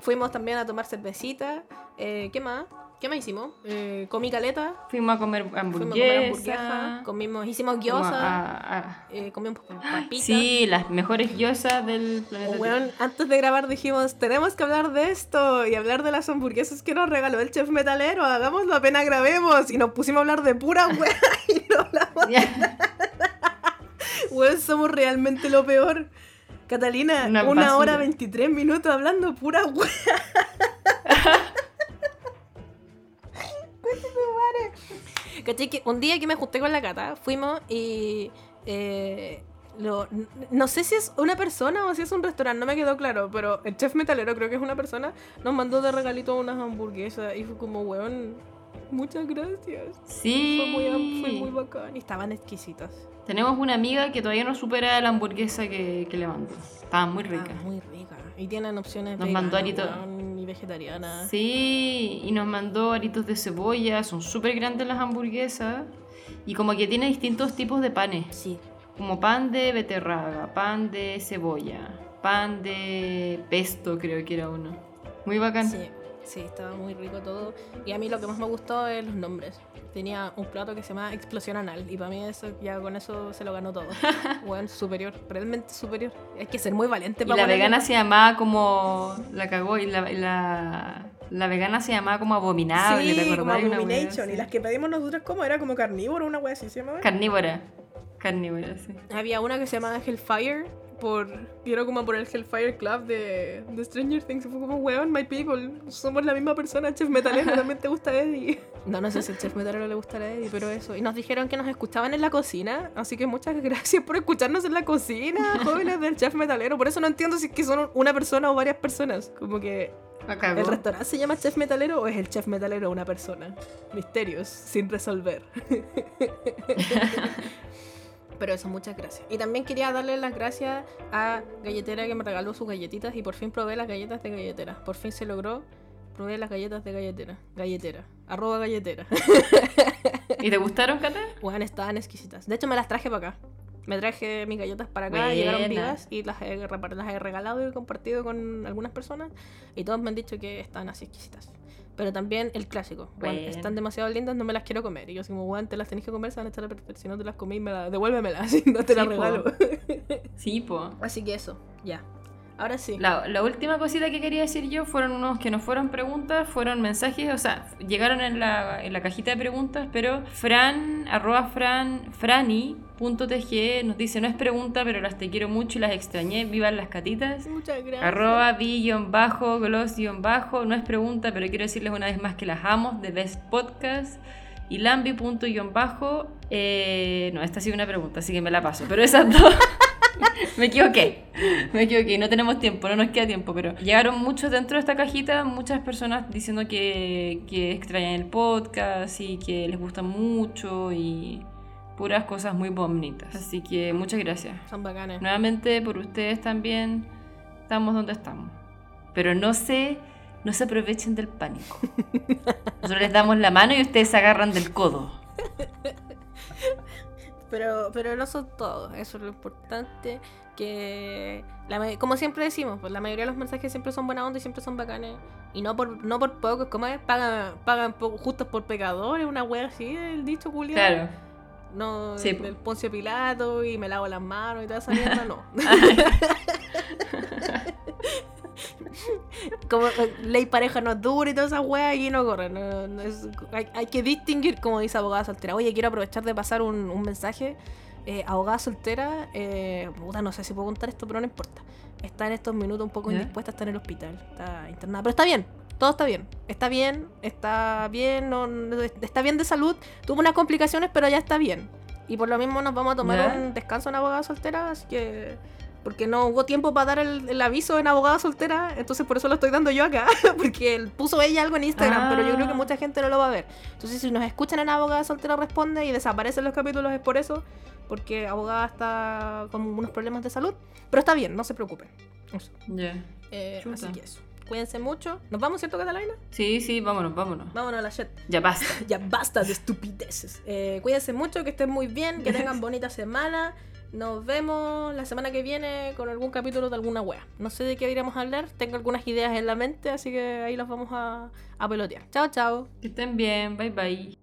fuimos también a tomar cervecita. Eh, ¿Qué más? ¿Qué más hicimos? Eh, comí caleta. Fuimos a comer Fuimos a hamburguesa. comer hamburguesa, comimos, hicimos gyoza, a- a- eh, comimos papitas. Sí, las mejores gyozas del planeta. Weón, antes de grabar dijimos, tenemos que hablar de esto y hablar de las hamburguesas que nos regaló el chef metalero, hagámoslo, apenas grabemos. Y nos pusimos a hablar de pura weá *laughs* y no hablamos. *laughs* Weón, somos realmente lo peor. Catalina, Una hora 23 minutos hablando pura weá. *laughs* *laughs* ¿Cachai? Que un día que me junté con la cata, fuimos y. eh, lo- no sé si es una persona o si es un restaurante, no me quedó claro, pero el chef metalero, creo que es una persona, nos mandó de regalito unas hamburguesas y fue como, weón, muchas gracias. Sí. Fue muy, fue muy bacán y estaban exquisitas. Tenemos una amiga que todavía no supera la hamburguesa que, que le mandó. Estaba muy rica. Ah, muy rica. Y tienen opciones Nos veganas, mandó arito. weón, y vegetarianas. Sí, y nos mandó aritos de cebolla, son súper grandes las hamburguesas. Y como que tiene distintos tipos de panes. Sí. Como pan de beterraga, pan de cebolla, pan de pesto creo que era uno. Muy bacán. Sí, sí, estaba muy rico todo. Y a mí lo que más me gustó es los nombres. Tenía un plato que se llama Explosión Anal. Y para mí eso, ya con eso se lo ganó todo. *laughs* Bueno, superior, realmente superior. Hay que ser muy valiente Y para la ponerle- vegana se llamaba como... La cagó y la... y la... la vegana se llamaba como abominable, ¿te Sí, como? Una wea Abomination. así. Y las que pedimos nosotros, como Era como carnívoro, una wea así se llamaba. Carnívora. Carnívora, sí. Había una que se llamaba Hellfire. Por, y era como por el Hellfire Club de, de Stranger Things. Y fue como, weón, my people. Somos la misma persona, Chef Metalero. *laughs* También te gusta Eddie. No, no sé si el Chef Metalero le gustará a Eddie, pero eso. Y nos dijeron que nos escuchaban en la cocina. Así que muchas gracias por escucharnos en la cocina, *laughs* jóvenes del Chef Metalero. Por eso no entiendo si es que son una persona o varias personas. Como que La cagó. ¿El restaurante se llama Chef Metalero o es el Chef Metalero una persona? Misterios sin resolver. *laughs* Pero eso, muchas gracias. Y también quería darle las gracias a Galletera que me regaló sus galletitas y por fin probé las galletas de Galletera. Por fin se logró. Probé las galletas de Galletera. Galletera. Arroba Galletera. ¿Y te gustaron, Cata? Bueno, estaban exquisitas. De hecho, me las traje para acá. Me traje mis galletas para acá, llegaron Buena. vivas y las he, las he regalado y compartido con algunas personas. Y todos me han dicho que están así exquisitas. Pero también el clásico. Bueno, Buena. están demasiado lindas, no me las quiero comer. Y yo así como, bueno, te las tenés que comer, se van a echar a perder. Si no te las comí, me la, devuélvemelas. *laughs* Si no te Sí, las regalo. Sí, po. así que eso, ya. Ahora sí. La, la última cosita que quería decir yo fueron unos que no fueron preguntas, fueron mensajes, o sea, llegaron en la, en la cajita de preguntas, pero Fran, arroba Fran, Frani.tg nos dice, no es pregunta, pero las te quiero mucho y las extrañé, vivan las catitas. Muchas gracias. Arroba vi-bajo, gloss-bajo, no es pregunta, pero quiero decirles una vez más que las amo, de Best Podcast. Y lambi.bajo, eh, no, esta ha sido una pregunta, así que me la paso, pero esas dos... *laughs* *laughs* me equivoqué, me equivoqué, no tenemos tiempo, no nos queda tiempo, pero llegaron muchos dentro de esta cajita, muchas personas diciendo que, que extrañan el podcast y que les gusta mucho y puras cosas muy bonitas. Así que muchas gracias. Son bacanas. Nuevamente, por ustedes también estamos donde estamos. Pero no sé no se aprovechen del pánico. *laughs* Nosotros les damos la mano y ustedes se agarran del codo. *laughs* Pero, pero no son todos, eso es lo importante. Que, la como siempre decimos, pues la mayoría de los mensajes siempre son buena onda y siempre son bacanes. Y no por, no por poco, como es, pagan, pagan po- justos por pecadores, una wea así, el dicho culiado. Claro. No, Sí, el, el Poncio Pilato y me lavo las manos y toda esa *laughs* mierda, no. *laughs* *laughs* *laughs* como eh, ley pareja no es dura y toda esa wea y no corre. no- no es- hay, hay que distinguir, como dice abogada soltera. Oye, quiero aprovechar de pasar un, un mensaje. Eh, abogada soltera, eh, puta, no sé si puedo contar esto, pero no importa. Está en estos minutos un poco ¿Ya? indispuesta, está en el hospital, está internada. Pero está bien, todo está bien. Está bien, está bien, no- está bien de salud. Tuvo unas complicaciones, pero ya está bien. Y por lo mismo nos vamos a tomar ¿Ya? un descanso en abogada soltera, así que. Porque no hubo tiempo para dar el, el aviso en abogada soltera, entonces por eso lo estoy dando yo acá, *laughs* porque él puso ella algo en Instagram, pero yo creo que Ah. mucha gente no lo va a ver. Entonces si nos escuchan en abogada soltera responde y desaparecen los capítulos es por eso, porque abogada está con unos problemas de salud, pero está bien, no se preocupen. Eso. Ya. Eh, así que eso. Cuídense mucho. ¿Nos vamos, cierto, Catalina? Sí, sí, vámonos, vámonos. Vámonos a la shit. Ya basta. *laughs* Ya basta de estupideces. Eh, cuídense mucho, que estén muy bien, que *laughs* tengan bonita semana. Nos vemos la semana que viene con algún capítulo de alguna wea. No sé de qué iremos a hablar, tengo algunas ideas en la mente, así que ahí los vamos a, a pelotear. Chao, chao. Que estén bien. Bye, bye.